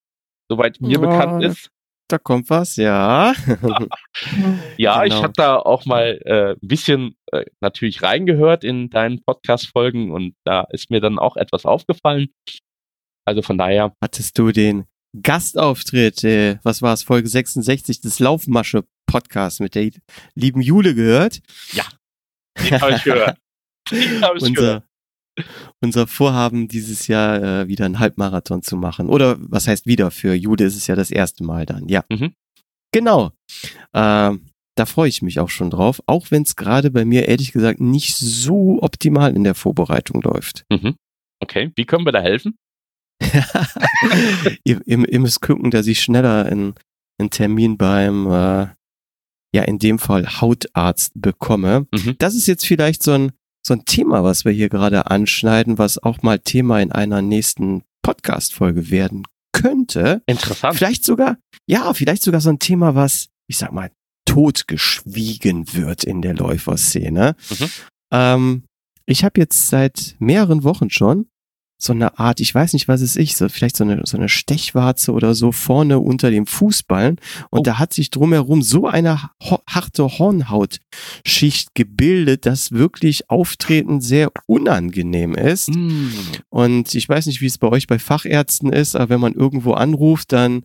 soweit mir oh, bekannt ist. Da kommt was, ja. [laughs] ja, genau. ich habe da auch mal äh, ein bisschen äh, natürlich reingehört in deinen Podcast-Folgen und da ist mir dann auch etwas aufgefallen. Also von daher. Hattest du den Gastauftritt, äh, was war es, Folge 66 des Laufmasche-Podcasts mit der lieben Jule gehört. Ja, die habe ich gehört. Die hab ich unser, gehört. Unser Vorhaben dieses Jahr äh, wieder einen Halbmarathon zu machen. Oder was heißt wieder? Für Jule ist es ja das erste Mal dann, ja. Mhm. Genau. Äh, da freue ich mich auch schon drauf, auch wenn es gerade bei mir ehrlich gesagt nicht so optimal in der Vorbereitung läuft. Mhm. Okay, wie können wir da helfen? [laughs] ihr, ihr, ihr, müsst gucken, dass ich schneller einen, einen Termin beim, äh, ja, in dem Fall Hautarzt bekomme. Mhm. Das ist jetzt vielleicht so ein, so ein Thema, was wir hier gerade anschneiden, was auch mal Thema in einer nächsten Podcast-Folge werden könnte. Interessant. Vielleicht sogar, ja, vielleicht sogar so ein Thema, was, ich sag mal, totgeschwiegen wird in der Läuferszene. Mhm. Ähm, ich habe jetzt seit mehreren Wochen schon so eine Art, ich weiß nicht, was es ist, so, vielleicht so eine, so eine Stechwarze oder so vorne unter dem Fußballen. Und oh. da hat sich drumherum so eine ho harte Hornhautschicht gebildet, dass wirklich Auftreten sehr unangenehm ist. Mm. Und ich weiß nicht, wie es bei euch bei Fachärzten ist, aber wenn man irgendwo anruft, dann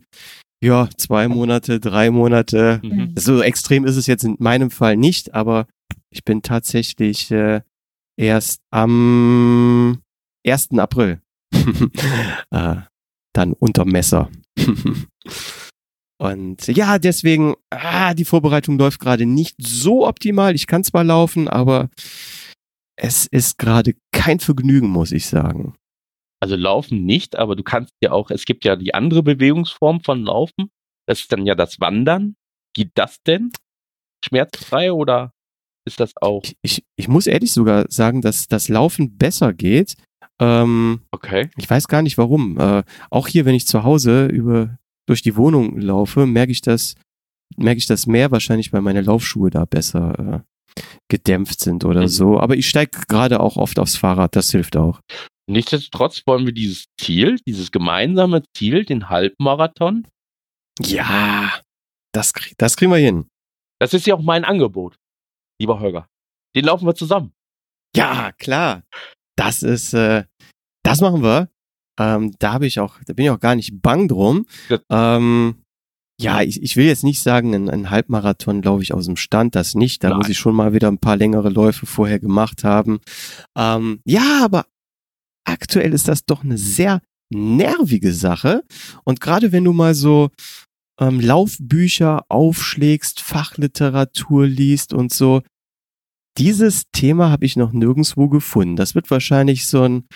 ja, zwei Monate, drei Monate. Mhm. So extrem ist es jetzt in meinem Fall nicht, aber ich bin tatsächlich äh, erst am 1. April [laughs] äh, dann unter Messer. Und ja, deswegen, ah, die Vorbereitung läuft gerade nicht so optimal. Ich kann zwar laufen, aber es ist gerade kein Vergnügen, muss ich sagen. Also Laufen nicht, aber du kannst ja auch, es gibt ja die andere Bewegungsform von Laufen. Das ist dann ja das Wandern. Geht das denn schmerzfrei oder ist das auch? Ich, ich muss ehrlich sogar sagen, dass das Laufen besser geht, ähm, okay. Ich weiß gar nicht warum. Äh, auch hier, wenn ich zu Hause über durch die Wohnung laufe, merke ich das, merke ich das mehr wahrscheinlich, weil meine Laufschuhe da besser äh, gedämpft sind oder mhm. so. Aber ich steige gerade auch oft aufs Fahrrad, das hilft auch. Nichtsdestotrotz wollen wir dieses Ziel, dieses gemeinsame Ziel, den Halbmarathon. Ja, das, das kriegen wir hin. Das ist ja auch mein Angebot, lieber Holger. Den laufen wir zusammen. Ja, klar. Das ist, äh, das machen wir. Ähm, da habe ich auch, da bin ich auch gar nicht bang drum. Ja, ähm, ja ich, ich will jetzt nicht sagen, ein, ein Halbmarathon glaube ich aus dem Stand, das nicht. Da Nein. muss ich schon mal wieder ein paar längere Läufe vorher gemacht haben. Ähm, ja, aber aktuell ist das doch eine sehr nervige Sache. Und gerade wenn du mal so ähm, Laufbücher aufschlägst, Fachliteratur liest und so, dieses Thema habe ich noch nirgendwo gefunden. Das wird wahrscheinlich so ein,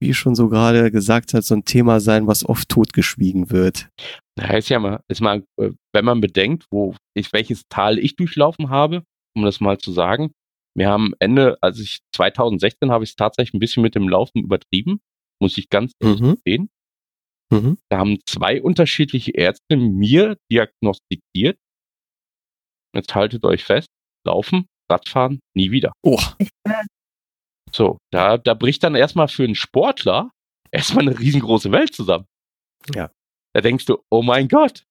wie ich schon so gerade gesagt hat, so ein Thema sein, was oft totgeschwiegen wird. Da heißt ja mal, ist mal, äh, wenn man bedenkt, wo ich, welches Tal ich durchlaufen habe, um das mal zu sagen. Wir haben Ende, also ich 2016 habe ich es tatsächlich ein bisschen mit dem Laufen übertrieben, muss ich ganz ehrlich mhm. sehen. Mhm. Da haben zwei unterschiedliche Ärzte mir diagnostiziert. Jetzt haltet euch fest, Laufen Radfahren nie wieder. Oh. So, da, da bricht dann erstmal für einen Sportler erstmal eine riesengroße Welt zusammen. Ja. Da denkst du, oh mein Gott,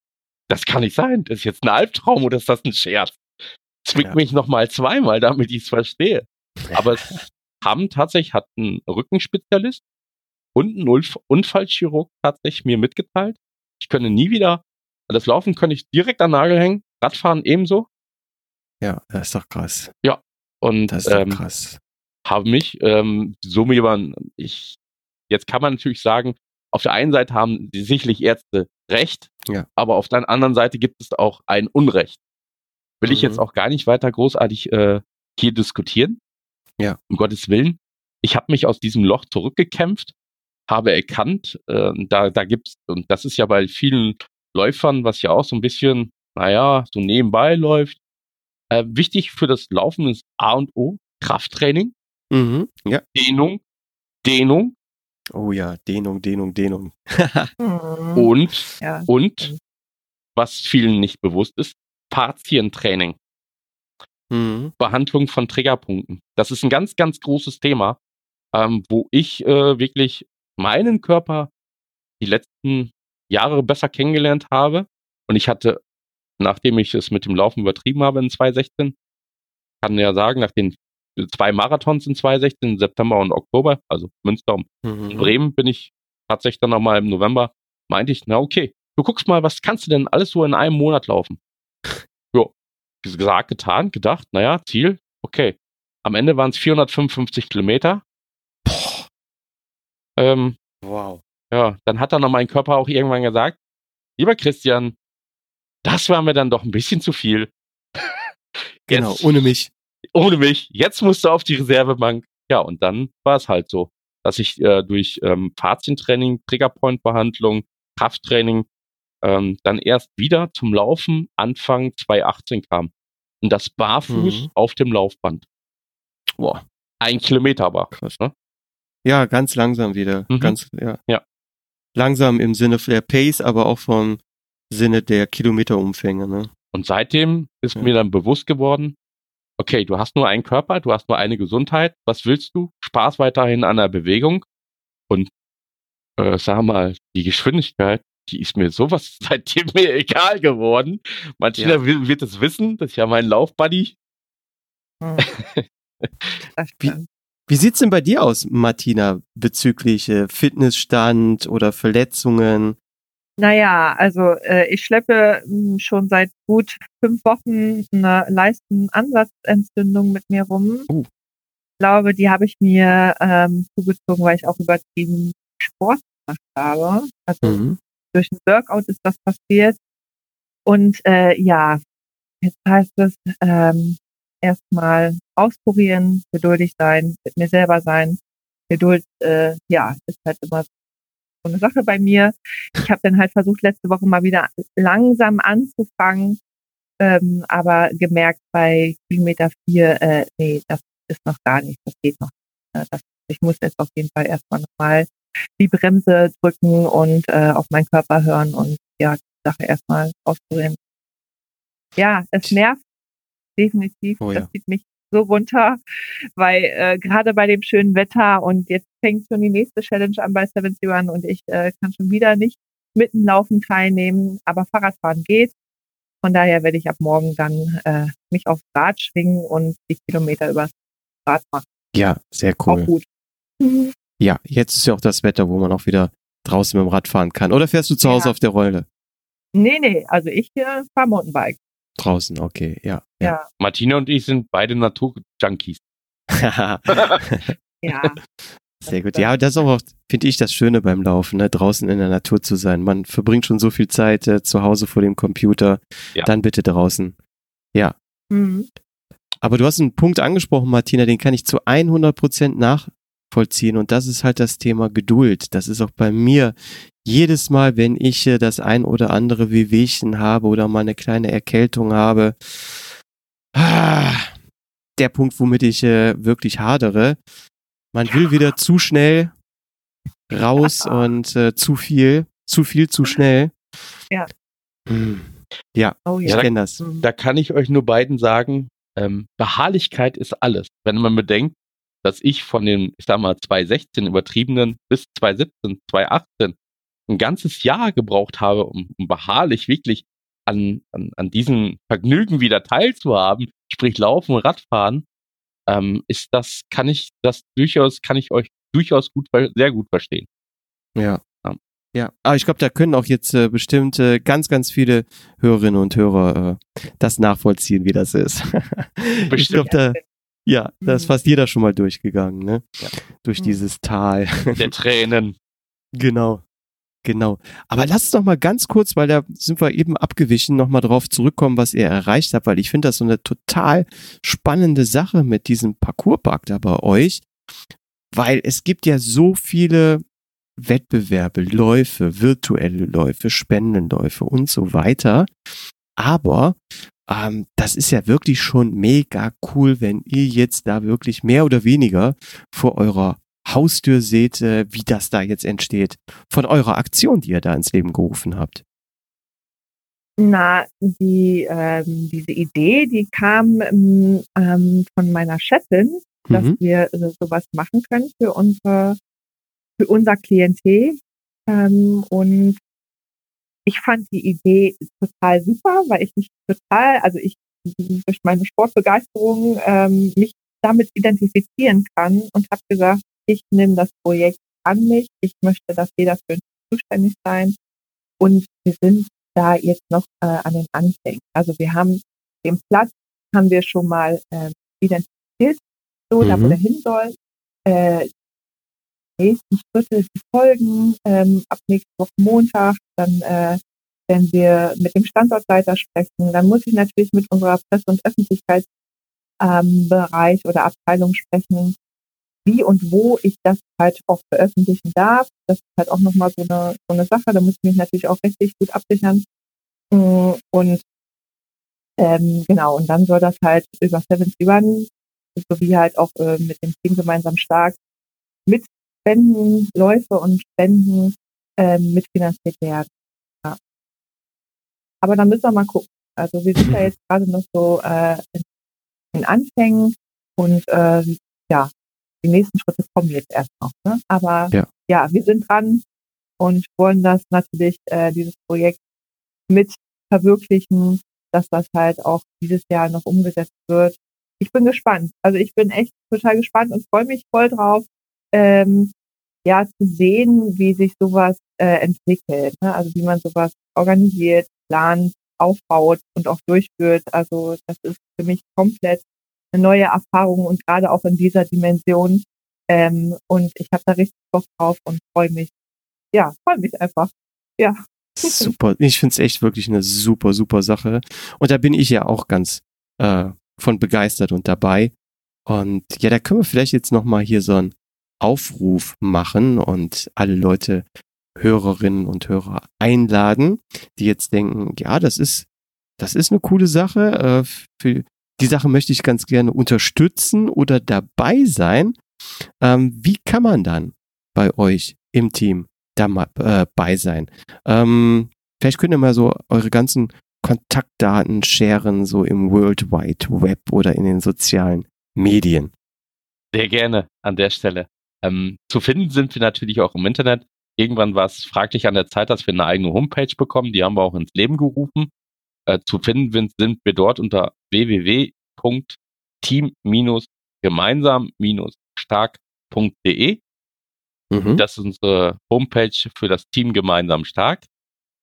das kann nicht sein. Das ist jetzt ein Albtraum oder ist das ein Scherz? Zwick ja. mich nochmal zweimal, damit ich es verstehe. Aber es haben tatsächlich, hat ein Rückenspezialist und ein Unfallchirurg tatsächlich mir mitgeteilt, ich könne nie wieder, das Laufen könnte ich direkt an Nagel hängen, Radfahren ebenso. Ja, das ist doch krass. Ja, und das ist ähm, krass. Habe mich ähm, so jemand, ich, jetzt kann man natürlich sagen, auf der einen Seite haben die sicherlich Ärzte Recht, ja. aber auf der anderen Seite gibt es auch ein Unrecht. Will mhm. ich jetzt mhm. auch gar nicht weiter großartig äh, hier diskutieren. Ja. Um Gottes Willen. Ich habe mich aus diesem Loch zurückgekämpft, habe erkannt, äh, da, da gibt's, und das ist ja bei vielen Läufern, was ja auch so ein bisschen, naja, so nebenbei läuft, äh, wichtig für das Laufen ist A und O, Krafttraining, mhm, ja. Dehnung, Dehnung. Oh ja, Dehnung, Dehnung, Dehnung. [laughs] Und, ja. und, was vielen nicht bewusst ist, Partientraining. Mhm. Behandlung von Triggerpunkten. Das ist ein ganz, ganz großes Thema, ähm, wo ich äh, wirklich meinen Körper die letzten Jahre besser kennengelernt habe. Und ich hatte nachdem ich es mit dem Laufen übertrieben habe in 2016, kann ja sagen, nach den zwei Marathons in 2016, September und Oktober, also Münster und mhm. Bremen, bin ich tatsächlich dann nochmal im November, meinte ich, na okay, du guckst mal, was kannst du denn alles so in einem Monat laufen? Jo, gesagt, getan, gedacht, naja, Ziel, okay. Am Ende waren es 455 Kilometer. Boah. Ähm, wow. Ja, dann hat dann noch mein Körper auch irgendwann gesagt, lieber Christian, das war mir dann doch ein bisschen zu viel. [laughs] genau, Jetzt, ohne mich. Ohne mich. Jetzt musst du auf die Reservebank. Ja, und dann war es halt so, dass ich äh, durch ähm, Faszientraining, Triggerpoint-Behandlung, Krafttraining ähm, dann erst wieder zum Laufen Anfang 2018 kam. Und das barfuß mhm. auf dem Laufband. Boah. Ein Kilometer aber. Krass. Ne? Ja, ganz langsam wieder. Mhm. Ganz, ja. ja. Langsam im Sinne der Pace, aber auch vom Sinne der Kilometerumfänge. Ne? Und seitdem ist ja. mir dann bewusst geworden, okay, du hast nur einen Körper, du hast nur eine Gesundheit. Was willst du? Spaß weiterhin an der Bewegung. Und äh, sag mal, die Geschwindigkeit, die ist mir sowas [laughs] seitdem mir egal geworden. Martina ja. wird es wissen, das ist ja mein Laufbuddy. Hm. [laughs] wie, wie sieht's denn bei dir aus, Martina, bezüglich äh, Fitnessstand oder Verletzungen? Naja, also äh, ich schleppe mh, hm, schon seit gut fünf Wochen eine Leistenansatzentzündung mit mir rum. Uh. Ich glaube, die habe ich mir ähm, zugezogen, weil ich auch übertrieben Sport gemacht habe. Also mhm. durch ein Workout ist das passiert. Und äh, ja, jetzt heißt es ähm, erstmal auskurieren, geduldig sein, mit mir selber sein. Geduld, äh, ja, ist halt immer so eine Sache bei mir. Ich habe dann halt versucht, letzte Woche mal wieder langsam anzufangen, ähm, aber gemerkt bei Kilometer vier, äh, nee, das ist noch gar nicht, das geht noch. Äh, das, ich muss jetzt auf jeden Fall erstmal nochmal die Bremse drücken und äh, auf meinen Körper hören und ja, die Sache erstmal ausprobieren. Ja, es nervt definitiv. Oh, ja. Das zieht mich so runter, weil äh, gerade bei dem schönen Wetter und jetzt fängt schon die nächste Challenge an bei 70 Run und ich äh, kann schon wieder nicht mitten Laufen teilnehmen, aber Fahrradfahren geht. Von daher werde ich ab morgen dann äh, mich aufs Rad schwingen und die Kilometer übers Rad machen. Ja, sehr cool. Auch gut. Ja, jetzt ist ja auch das Wetter, wo man auch wieder draußen mit dem Rad fahren kann. Oder fährst du zu Hause ja. auf der Rolle? Nee, nee, also ich äh, fahre Mountainbike. Draußen, okay, ja. Ja. Martina und ich sind beide Naturjunkies. ja. [laughs] Sehr gut. Ja, das ist auch, finde ich, das Schöne beim Laufen, ne? draußen in der Natur zu sein. Man verbringt schon so viel Zeit äh, zu Hause vor dem Computer. Ja. Dann bitte draußen. Ja. Mhm. Aber du hast einen Punkt angesprochen, Martina, den kann ich zu 100 Prozent nachvollziehen. Und das ist halt das Thema Geduld. Das ist auch bei mir jedes Mal, wenn ich äh, das ein oder andere Wehwehchen habe oder mal eine kleine Erkältung habe, ah, der Punkt, womit ich äh, wirklich hadere. Man will wieder zu schnell raus [laughs] und äh, zu viel, zu viel, zu schnell. Ja. Hm. Ja, oh, ja. ich kenne das. Da kann ich euch nur beiden sagen, ähm, Beharrlichkeit ist alles. Wenn man bedenkt, dass ich von den, ich sag mal, 2016 übertriebenen bis 2017, 2018 ein ganzes Jahr gebraucht habe, um, um beharrlich wirklich an, an, an diesem Vergnügen wieder teilzuhaben, sprich Laufen, Radfahren, ähm, ist das, kann ich das durchaus, kann ich euch durchaus gut, sehr gut verstehen. Ja. Ja, ja. aber ich glaube, da können auch jetzt äh, bestimmt äh, ganz, ganz viele Hörerinnen und Hörer äh, das nachvollziehen, wie das ist. [laughs] Bestimmt. ich glaube, da, ja, da ist mhm. fast jeder schon mal durchgegangen, ne? Ja. Durch mhm. dieses Tal. [laughs] Der Tränen. Genau. Genau. Aber lass uns doch mal ganz kurz, weil da sind wir eben abgewichen, nochmal drauf zurückkommen, was ihr erreicht habt, weil ich finde das so eine total spannende Sache mit diesem Parcourspark da bei euch, weil es gibt ja so viele Wettbewerbe, Läufe, virtuelle Läufe, Spendenläufe und so weiter. Aber ähm, das ist ja wirklich schon mega cool, wenn ihr jetzt da wirklich mehr oder weniger vor eurer Haustür seht, äh, wie das da jetzt entsteht, von eurer Aktion, die ihr da ins Leben gerufen habt? Na, die, ähm, diese Idee, die kam ähm, von meiner Chefin, dass mhm. wir äh, sowas machen können für unsere, für unser Klientel. Ähm, und ich fand die Idee total super, weil ich mich total, also ich durch meine Sportbegeisterung ähm, mich damit identifizieren kann und habe gesagt, ich nehme das Projekt an mich, ich möchte, dass jeder für uns zuständig sein und wir sind da jetzt noch äh, an den Anfängen. Also wir haben den Platz haben wir schon mal äh, identifiziert, so mhm. da wo der hin soll. Äh, nächsten Schritte, die folgen ähm, ab nächste Woche Montag, dann äh, wenn wir mit dem Standortleiter sprechen, dann muss ich natürlich mit unserer Presse- und Öffentlichkeitsbereich ähm, oder Abteilung sprechen, wie und wo ich das halt auch veröffentlichen darf. Das ist halt auch nochmal so eine, so eine Sache, da muss ich mich natürlich auch richtig gut absichern. Mm, und ähm, genau, und dann soll das halt über 71 sowie halt auch äh, mit dem Team gemeinsam stark mit Spenden, Läufe und Spenden ähm, mitfinanziert werden. Ja. Aber dann müssen wir mal gucken. Also wir sind ja [laughs] jetzt gerade noch so äh, in, in Anfängen und äh, ja, die nächsten Schritte kommen jetzt erst noch. Ne? Aber ja. ja, wir sind dran und wollen das natürlich, äh, dieses Projekt mit verwirklichen, dass das halt auch dieses Jahr noch umgesetzt wird. Ich bin gespannt. Also ich bin echt total gespannt und freue mich voll drauf, ähm, ja, zu sehen, wie sich sowas äh, entwickelt. Ne? Also wie man sowas organisiert, plant, aufbaut und auch durchführt. Also das ist für mich komplett eine neue Erfahrung und gerade auch in dieser Dimension. Ähm, und ich habe da richtig Bock drauf und freue mich. Ja, freue mich einfach. Ja. Super. Ich finde es echt wirklich eine super, super Sache. Und da bin ich ja auch ganz äh, von begeistert und dabei. Und ja, da können wir vielleicht jetzt nochmal hier so einen Aufruf machen und alle Leute, Hörerinnen und Hörer einladen, die jetzt denken, ja, das ist, das ist eine coole Sache. Äh, für die Sache möchte ich ganz gerne unterstützen oder dabei sein. Ähm, wie kann man dann bei euch im Team dabei äh, sein? Ähm, vielleicht könnt ihr mal so eure ganzen Kontaktdaten sharen, so im World Wide Web oder in den sozialen Medien. Sehr gerne an der Stelle. Ähm, zu finden sind wir natürlich auch im Internet. Irgendwann war es fraglich an der Zeit, dass wir eine eigene Homepage bekommen. Die haben wir auch ins Leben gerufen. Äh, zu finden sind wir dort unter www.team-gemeinsam-stark.de. Mhm. Das ist unsere Homepage für das Team Gemeinsam Stark.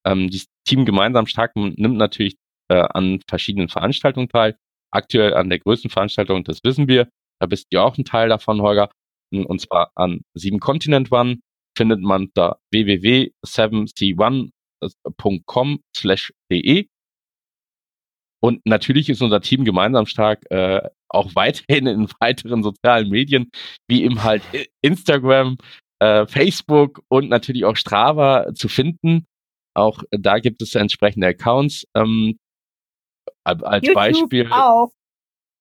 Ähm, das Team Gemeinsam Stark nimmt natürlich äh, an verschiedenen Veranstaltungen teil. Aktuell an der größten Veranstaltung, das wissen wir. Da bist du auch ein Teil davon, Holger. Und zwar an Sieben Kontinent One findet man da www.7c1.com slash de. Und natürlich ist unser Team gemeinsam stark äh, auch weiterhin in weiteren sozialen Medien, wie eben halt Instagram, äh, Facebook und natürlich auch Strava zu finden. Auch da gibt es entsprechende Accounts. Ähm, als YouTube Beispiel. Auch.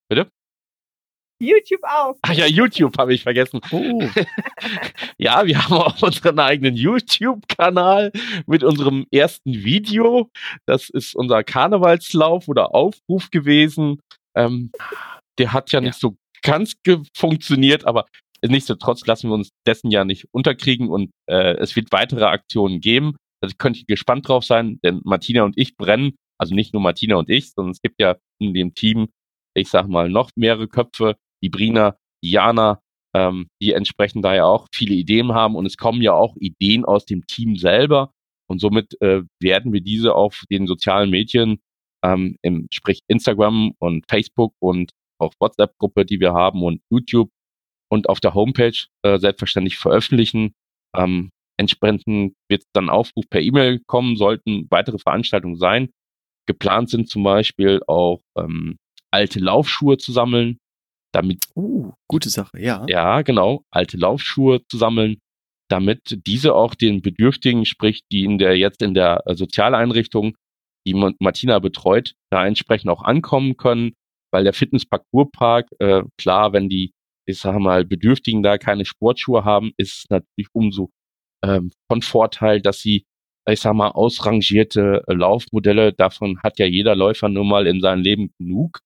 Bitte? YouTube auch. Ach ja, YouTube habe ich vergessen. Oh. [laughs] ja, wir haben auch unseren eigenen YouTube-Kanal mit unserem ersten Video. Das ist unser Karnevalslauf oder Aufruf gewesen. Ähm, der hat ja, ja. nicht so ganz funktioniert, aber nichtsdestotrotz lassen wir uns dessen ja nicht unterkriegen und äh, es wird weitere Aktionen geben. Da könnt ihr gespannt drauf sein, denn Martina und ich brennen, also nicht nur Martina und ich, sondern es gibt ja in dem Team, ich sag mal, noch mehrere Köpfe, die Brina, Jana, ähm, die entsprechend da ja auch viele Ideen haben und es kommen ja auch Ideen aus dem Team selber und somit äh, werden wir diese auf den sozialen Medien, ähm, im, sprich Instagram und Facebook und auch WhatsApp-Gruppe, die wir haben und YouTube und auf der Homepage äh, selbstverständlich veröffentlichen. Ähm, entsprechend wird dann Aufruf per E-Mail kommen, sollten weitere Veranstaltungen sein. Geplant sind zum Beispiel auch ähm, alte Laufschuhe zu sammeln, damit. Uh, gute Sache, ja. Ja, genau, alte Laufschuhe zu sammeln, damit diese auch den Bedürftigen, sprich die in der jetzt in der äh, Sozialeinrichtung, die Martina betreut, da entsprechend auch ankommen können, weil der Fitnessparcourspark, äh, klar, wenn die, ich sage mal, Bedürftigen da keine Sportschuhe haben, ist es natürlich umso ähm, von Vorteil, dass sie, ich sag mal, ausrangierte äh, Laufmodelle, davon hat ja jeder Läufer nun mal in seinem Leben genug,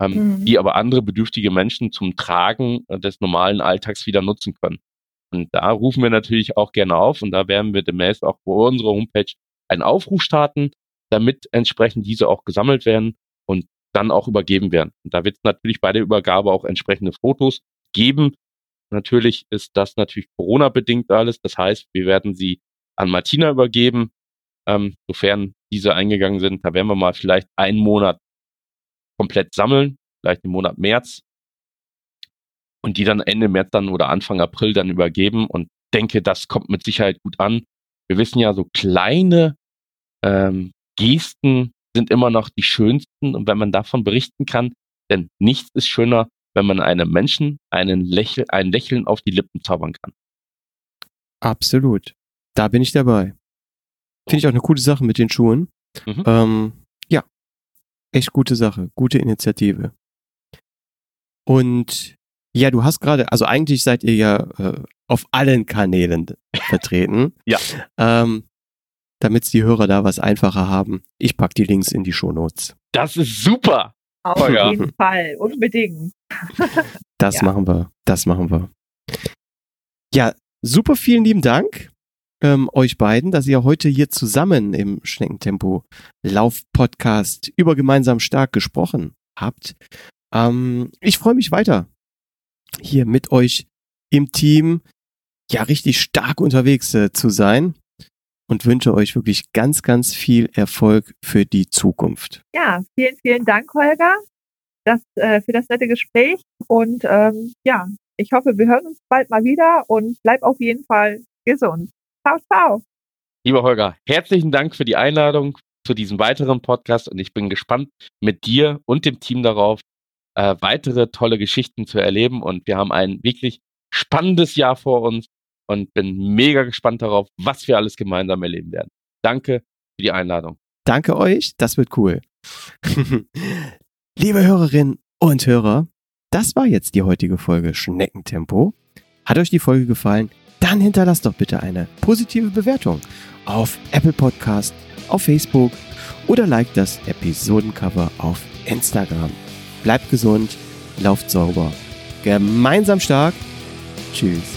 ähm, mhm. die aber andere bedürftige Menschen zum Tragen äh, des normalen Alltags wieder nutzen können. Und da rufen wir natürlich auch gerne auf und da werden wir demnächst auch vor unserer Homepage einen Aufruf starten, damit entsprechend diese auch gesammelt werden und dann auch übergeben werden. Und da wird es natürlich bei der Übergabe auch entsprechende Fotos geben. Natürlich ist das natürlich Corona-bedingt alles. Das heißt, wir werden sie an Martina übergeben ähm, sofern diese eingegangen sind. Da werden wir mal vielleicht einen Monat komplett sammeln, vielleicht im Monat März und die dann Ende März dann oder Anfang April dann übergeben und denke, das kommt mit Sicherheit gut an. Wir wissen ja, so kleine ähm, Gesten sind immer noch die schönsten und wenn man davon berichten kann, denn nichts ist schöner, wenn man einem Menschen einen Lächel, ein Lächeln auf die Lippen zaubern kann. Absolut. Da bin ich dabei. Finde ich auch eine coole Sache mit den Schuhen. Mhm. Ähm, echt gute Sache, gute Initiative. Und ja, du hast gerade, also eigentlich seid ihr ja äh, auf allen Kanälen vertreten. [laughs] ja. Ähm, damit die Hörer da was einfacher haben. Ich pack die Links in die Shownotes. Das ist super. Auf oh, ja. jeden Fall, unbedingt. das ja. machen wir, das machen wir. Ja, super vielen lieben Dank ähm, euch beiden, dass ihr heute hier zusammen im Schneckentempo Lauf-Podcast über gemeinsam stark gesprochen habt. Ähm, ich freue mich weiter hier mit euch im Team ja richtig stark unterwegs äh, zu sein und wünsche euch wirklich ganz, ganz viel Erfolg für die Zukunft. Ja, vielen, vielen Dank, Holger, das, äh, für das nette Gespräch. Und ähm, ja, ich hoffe, wir hören uns bald mal wieder und bleib auf jeden Fall gesund. Ciao, ciao. Lieber Holger, herzlichen Dank für die Einladung zu diesem weiteren Podcast und ich bin gespannt mit dir und dem Team darauf, äh, weitere tolle Geschichten zu erleben. Und wir haben ein wirklich spannendes Jahr vor uns und bin mega gespannt darauf, was wir alles gemeinsam erleben werden. Danke für die Einladung. Danke euch, das wird cool. [laughs] Liebe Hörerinnen und Hörer, das war jetzt die heutige Folge Schneckentempo. Hat euch die Folge gefallen? Dann hinterlasst doch bitte eine positive Bewertung auf Apple Podcast, auf Facebook oder liked das Episodencover auf Instagram. Bleibt gesund, lauft sauber, gemeinsam stark. Tschüss.